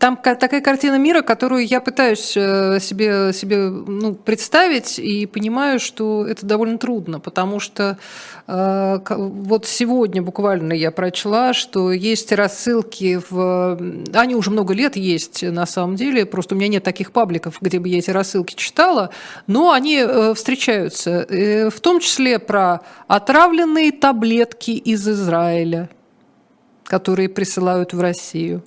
там такая картина мира, которую я пытаюсь э, себе, себе ну, представить и понимаю, что это довольно трудно, потому что э, вот сегодня буквально я прочла, что есть рассылки в... Они уже много лет есть на самом деле, просто у меня нет таких пабликов, где бы я эти рассылки читала, но они э, встречаются, в том числе про отравленные таблетки из Израиля, которые присылают в Россию.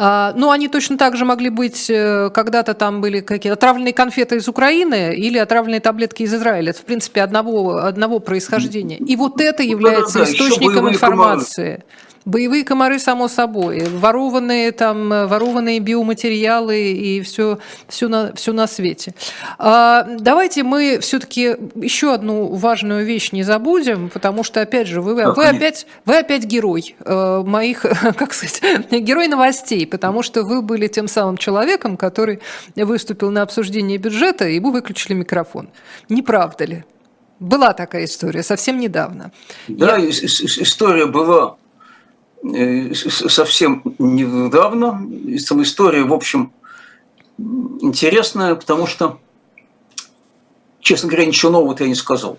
А, ну, они точно так же могли быть, э, когда-то там были какие-то отравленные конфеты из Украины или отравленные таблетки из Израиля. Это, в принципе, одного, одного происхождения. И вот это является да, да, источником информации. Боевые комары, само собой, ворованные, там, ворованные биоматериалы и все, все, на, все на свете. А, давайте мы все-таки еще одну важную вещь не забудем, потому что, опять же, вы, вы, опять, вы опять герой э, моих, (laughs) как сказать, (laughs) герой новостей, потому что вы были тем самым человеком, который выступил на обсуждении бюджета, и вы выключили микрофон. Не правда ли? Была такая история совсем недавно. Да, Я... история была Э, совсем недавно. Сама история, в общем, интересная, потому что, честно говоря, ничего нового я не сказал.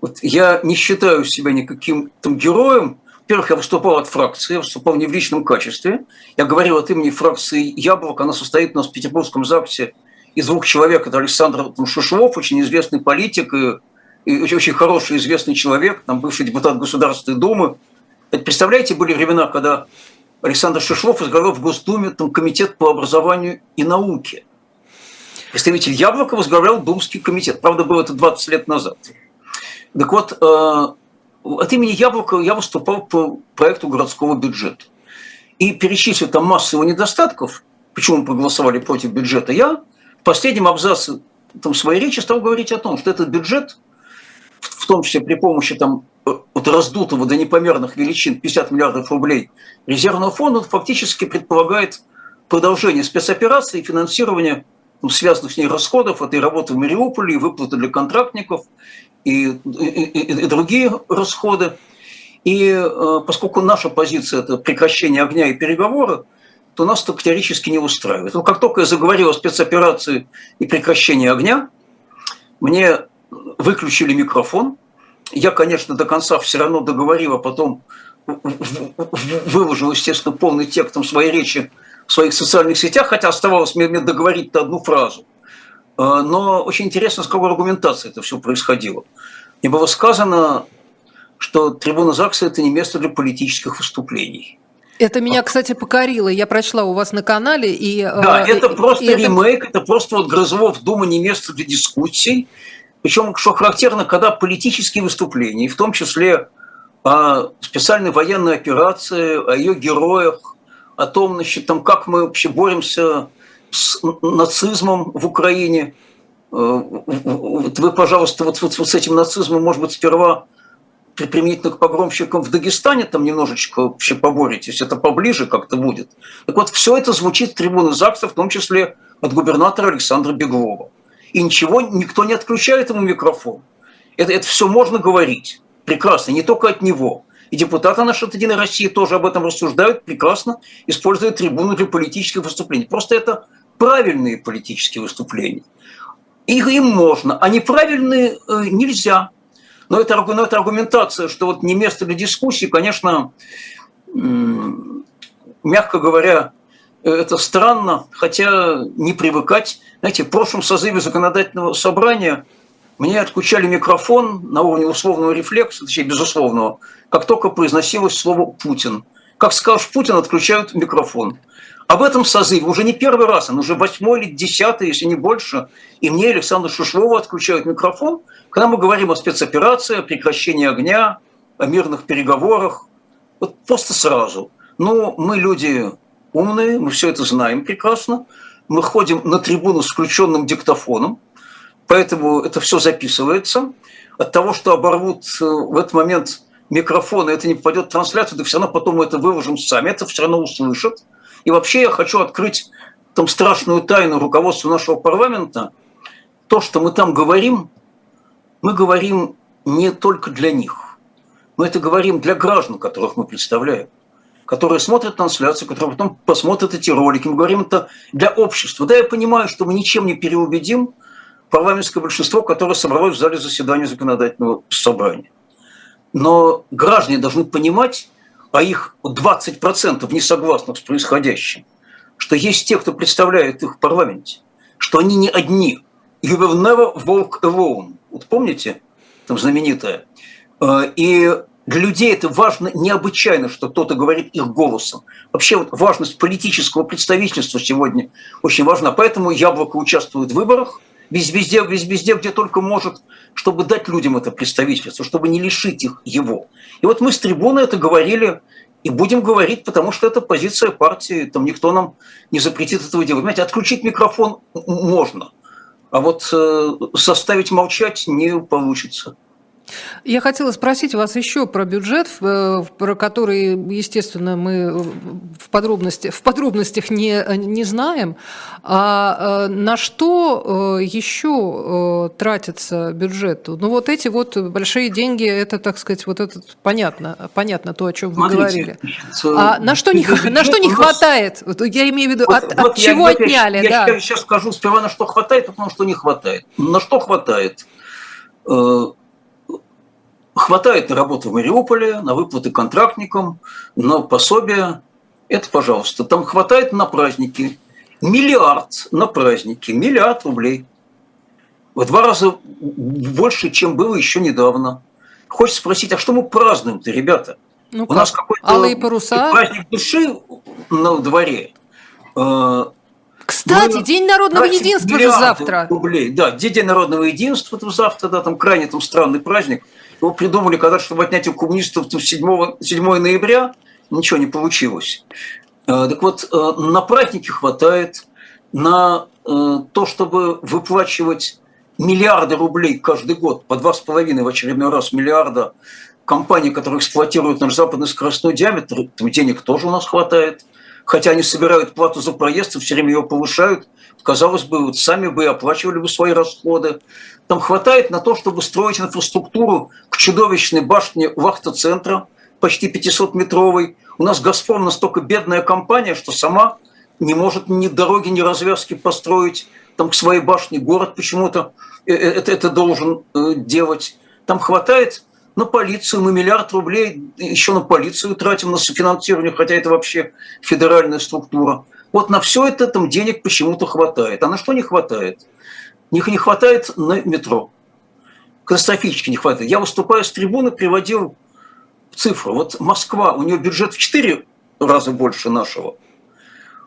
Вот я не считаю себя никаким там героем. Во-первых, я выступал от фракции, я выступал не в личном качестве. Я говорил от имени фракции «Яблок». Она состоит у нас в Петербургском ЗАГСе из двух человек. Это Александр там, очень известный политик и, и очень, хороший, известный человек, там, бывший депутат Государственной Думы, представляете, были времена, когда Александр Шишлов возглавлял в Госдуме там, комитет по образованию и науке. Представитель Яблока возглавлял Думский комитет. Правда, было это 20 лет назад. Так вот, э, от имени Яблока я выступал по проекту городского бюджета. И перечислил там массу его недостатков, почему мы проголосовали против бюджета, я в последнем абзаце там, своей речи стал говорить о том, что этот бюджет, в том числе при помощи там, вот раздутого до непомерных величин 50 миллиардов рублей резервного фонда, он фактически предполагает продолжение спецоперации, финансирование ну, связанных с ней расходов, этой работы в Мариуполе, и выплаты для контрактников, и, и, и, и другие расходы. И э, поскольку наша позиция – это прекращение огня и переговоры, то нас это категорически не устраивает. Но как только я заговорил о спецоперации и прекращении огня, мне выключили микрофон – я, конечно, до конца все равно договорил, а потом выложил, естественно, полный текстом своей речи в своих социальных сетях, хотя оставалось мне, мне договорить-то одну фразу. А, но очень интересно, с какой аргументацией это все происходило. Мне было сказано, что трибуна ЗАГСа – это не место для политических выступлений. Это меня, кстати, покорило. Я прочла у вас на канале. И, да, э, это просто и ремейк, это... это просто вот Грозовов «Дума не место для дискуссий». Причем, что характерно, когда политические выступления, в том числе о специальной военной операции, о ее героях, о том, значит, там, как мы вообще боремся с нацизмом в Украине. Э, вы, пожалуйста, вот, вот, вот с этим нацизмом, может быть, сперва применительно к погромщикам в Дагестане там немножечко вообще поборетесь, это поближе как-то будет. Так вот, все это звучит в трибуны ЗАГСа, в том числе от губернатора Александра Беглова и ничего, никто не отключает ему микрофон. Это, это все можно говорить. Прекрасно, не только от него. И депутаты нашей от «Единой России» тоже об этом рассуждают, прекрасно используя трибуну для политических выступлений. Просто это правильные политические выступления. Их им можно, а неправильные э, нельзя. Но это, но это аргументация, что вот не место для дискуссии, конечно, мягко говоря, это странно, хотя не привыкать. Знаете, в прошлом созыве законодательного собрания мне отключали микрофон на уровне условного рефлекса, точнее, безусловного, как только произносилось слово «Путин». Как скажешь «Путин», отключают микрофон. А в этом созыве уже не первый раз, он уже восьмой или десятый, если не больше, и мне, Александру Шушлову, отключают микрофон, когда мы говорим о спецоперации, о прекращении огня, о мирных переговорах. Вот просто сразу. Ну, мы люди умные, мы все это знаем прекрасно. Мы ходим на трибуну с включенным диктофоном, поэтому это все записывается. От того, что оборвут э, в этот момент микрофон, и это не попадет в трансляцию, да все равно потом мы это выложим сами, это все равно услышат. И вообще я хочу открыть там страшную тайну руководства нашего парламента. То, что мы там говорим, мы говорим не только для них. Мы это говорим для граждан, которых мы представляем которые смотрят трансляцию, которые потом посмотрят эти ролики. Мы говорим это для общества. Да, я понимаю, что мы ничем не переубедим парламентское большинство, которое собралось в зале заседания законодательного собрания. Но граждане должны понимать, а их 20% не согласных с происходящим, что есть те, кто представляет их в парламенте, что они не одни. You will never walk alone. Вот помните, там знаменитое. Э, и для людей это важно необычайно, что кто-то говорит их голосом. Вообще вот важность политического представительства сегодня очень важна. Поэтому Яблоко участвует в выборах. везде, везде, везде, где только может, чтобы дать людям это представительство, чтобы не лишить их его. И вот мы с трибуны это говорили и будем говорить, потому что это позиция партии, там никто нам не запретит этого делать. Понимаете, отключить микрофон можно, а вот э, заставить молчать не получится. Я хотела спросить вас еще про бюджет, э, про который, естественно, мы в, подробности, в подробностях не, не знаем. А э, на что э, еще тратится бюджет? Ну вот эти вот большие деньги, это, так сказать, вот это понятно, понятно то, о чем вы Смотрите, говорили. А на что не, на что не хватает? Я имею в виду, вот, от, вот от чего я, отняли? Я, да. я сейчас скажу сперва, на что хватает, а потом, что не хватает. На что хватает? Хватает на работу в Мариуполе, на выплаты контрактникам, на пособия. Это, пожалуйста. Там хватает на праздники. Миллиард на праздники. Миллиард рублей. В два раза больше, чем было еще недавно. Хочется спросить, а что мы празднуем-то, ребята? Ну У как? нас какой-то паруса? праздник души на дворе. Э, Кстати, мы День народного единства же завтра. Рублей. Да, День народного единства завтра, да, там крайне там странный праздник. Его придумали когда чтобы отнять у коммунистов 7, 7 ноября, ничего не получилось. Э, так вот, э, на праздники хватает, на э, то, чтобы выплачивать миллиарды рублей каждый год, по два с половиной в очередной раз миллиарда компаний, которые эксплуатируют наш западный скоростной диаметр, денег тоже у нас хватает. Хотя они собирают плату за проезд и все время ее повышают. Казалось бы, вот сами бы оплачивали бы свои расходы. Там хватает на то, чтобы строить инфраструктуру к чудовищной башне вахта-центра, почти 500-метровой. У нас «Газпром» настолько бедная компания, что сама не может ни дороги, ни развязки построить там к своей башне. Город почему-то э, э, это, это должен э, делать. Там хватает на полицию, мы миллиард рублей еще на полицию тратим, на софинансирование, хотя это вообще федеральная структура. Вот на все это там денег почему-то хватает. А на что не хватает? Них не хватает на метро. Катастрофически не хватает. Я выступаю с трибуны, приводил цифру. Вот Москва, у нее бюджет в 4 раза больше нашего.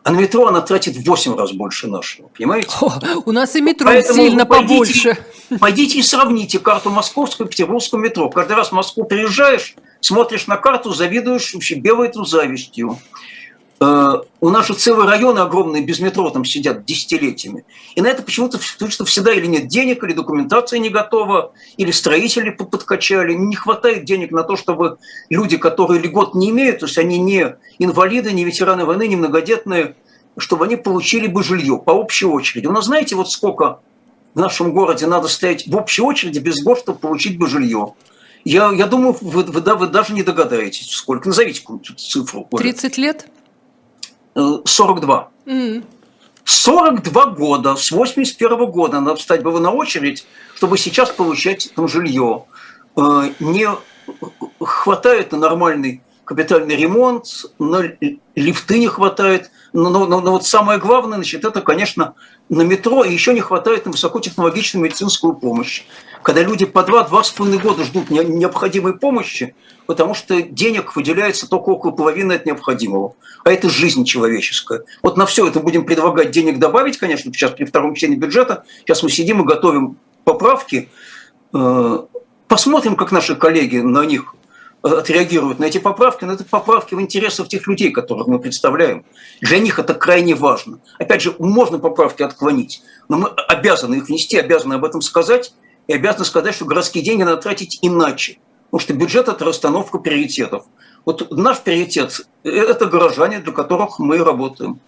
А на метро она тратит в 8 раз больше нашего, понимаете? О, у нас и метро Поэтому сильно пойдите, побольше. Пойдите и сравните карту московского и петербургского метро. Каждый раз в Москву приезжаешь, смотришь на карту, завидуешь вообще белой эту завистью. Э, у нас же целые районы огромные без метро там сидят десятилетиями. И на это почему-то что всегда или нет денег, или документация не готова, или строители подкачали. Не хватает денег на то, чтобы люди, которые льгот не имеют, то есть они не инвалиды, не ветераны войны, не многодетные, чтобы они получили бы жилье по общей очереди. У нас знаете, вот сколько в нашем городе надо стоять в общей очереди без год, чтобы получить бы жилье. Я, я думаю, вы, вы, вы даже не догадаетесь, сколько. Назовите какую-то цифру. 30 лет? 42. Mm. 42 года, с 81 года надо встать было на очередь, чтобы сейчас получать там жилье. Э, не хватает на нормальный капитальный ремонт, на лифты не хватает. Но, но, но, но вот самое главное, значит, это, конечно, на метро, и еще не хватает на высокотехнологичную медицинскую помощь. Когда люди по два-два с половиной года ждут необходимой помощи, потому что денег выделяется только около половины от необходимого. А это жизнь человеческая. Вот на все это будем предлагать денег добавить, конечно, сейчас при втором чтении бюджета. Сейчас мы сидим и готовим поправки. Э, посмотрим, как наши коллеги на них отреагируют на эти поправки, но это поправки в интересах тех людей, которых мы представляем. Для них это крайне важно. Опять же, можно поправки отклонить, но мы обязаны их внести, обязаны об этом сказать, и обязаны сказать, что городские деньги надо тратить иначе. Потому что бюджет – это расстановка приоритетов. Вот наш приоритет – это горожане, для которых мы работаем.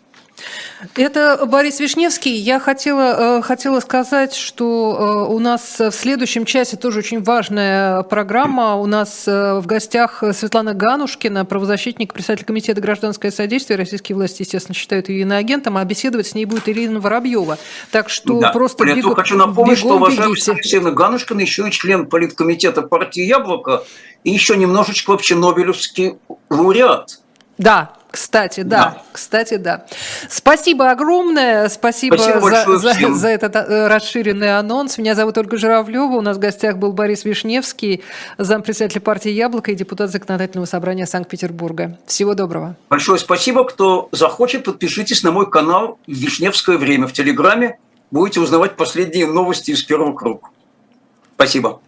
Это Борис Вишневский. Я хотела, э, хотела сказать, что э, у нас в следующем часе тоже очень важная программа. У нас э, в гостях Светлана Ганушкина, правозащитник, председатель Комитета гражданское содействие. Российские власти, естественно, считают ее иноагентом, а беседовать с ней будет Ирина Воробьева. Так что да. просто При бегу, хочу напомнить, что уважаемая Алексеевна Ганушкина еще и член политкомитета партии «Яблоко» и еще немножечко вообще Нобелевский лауреат. Да, кстати, да, да, кстати, да. Спасибо огромное, спасибо, спасибо за, за, за этот э, расширенный анонс. Меня зовут Ольга Журавлева, у нас в гостях был Борис Вишневский, зампредседателя партии «Яблоко» и депутат Законодательного собрания Санкт-Петербурга. Всего доброго. Большое спасибо. Кто захочет, подпишитесь на мой канал «Вишневское время» в Телеграме. будете узнавать последние новости из первого круга. Спасибо.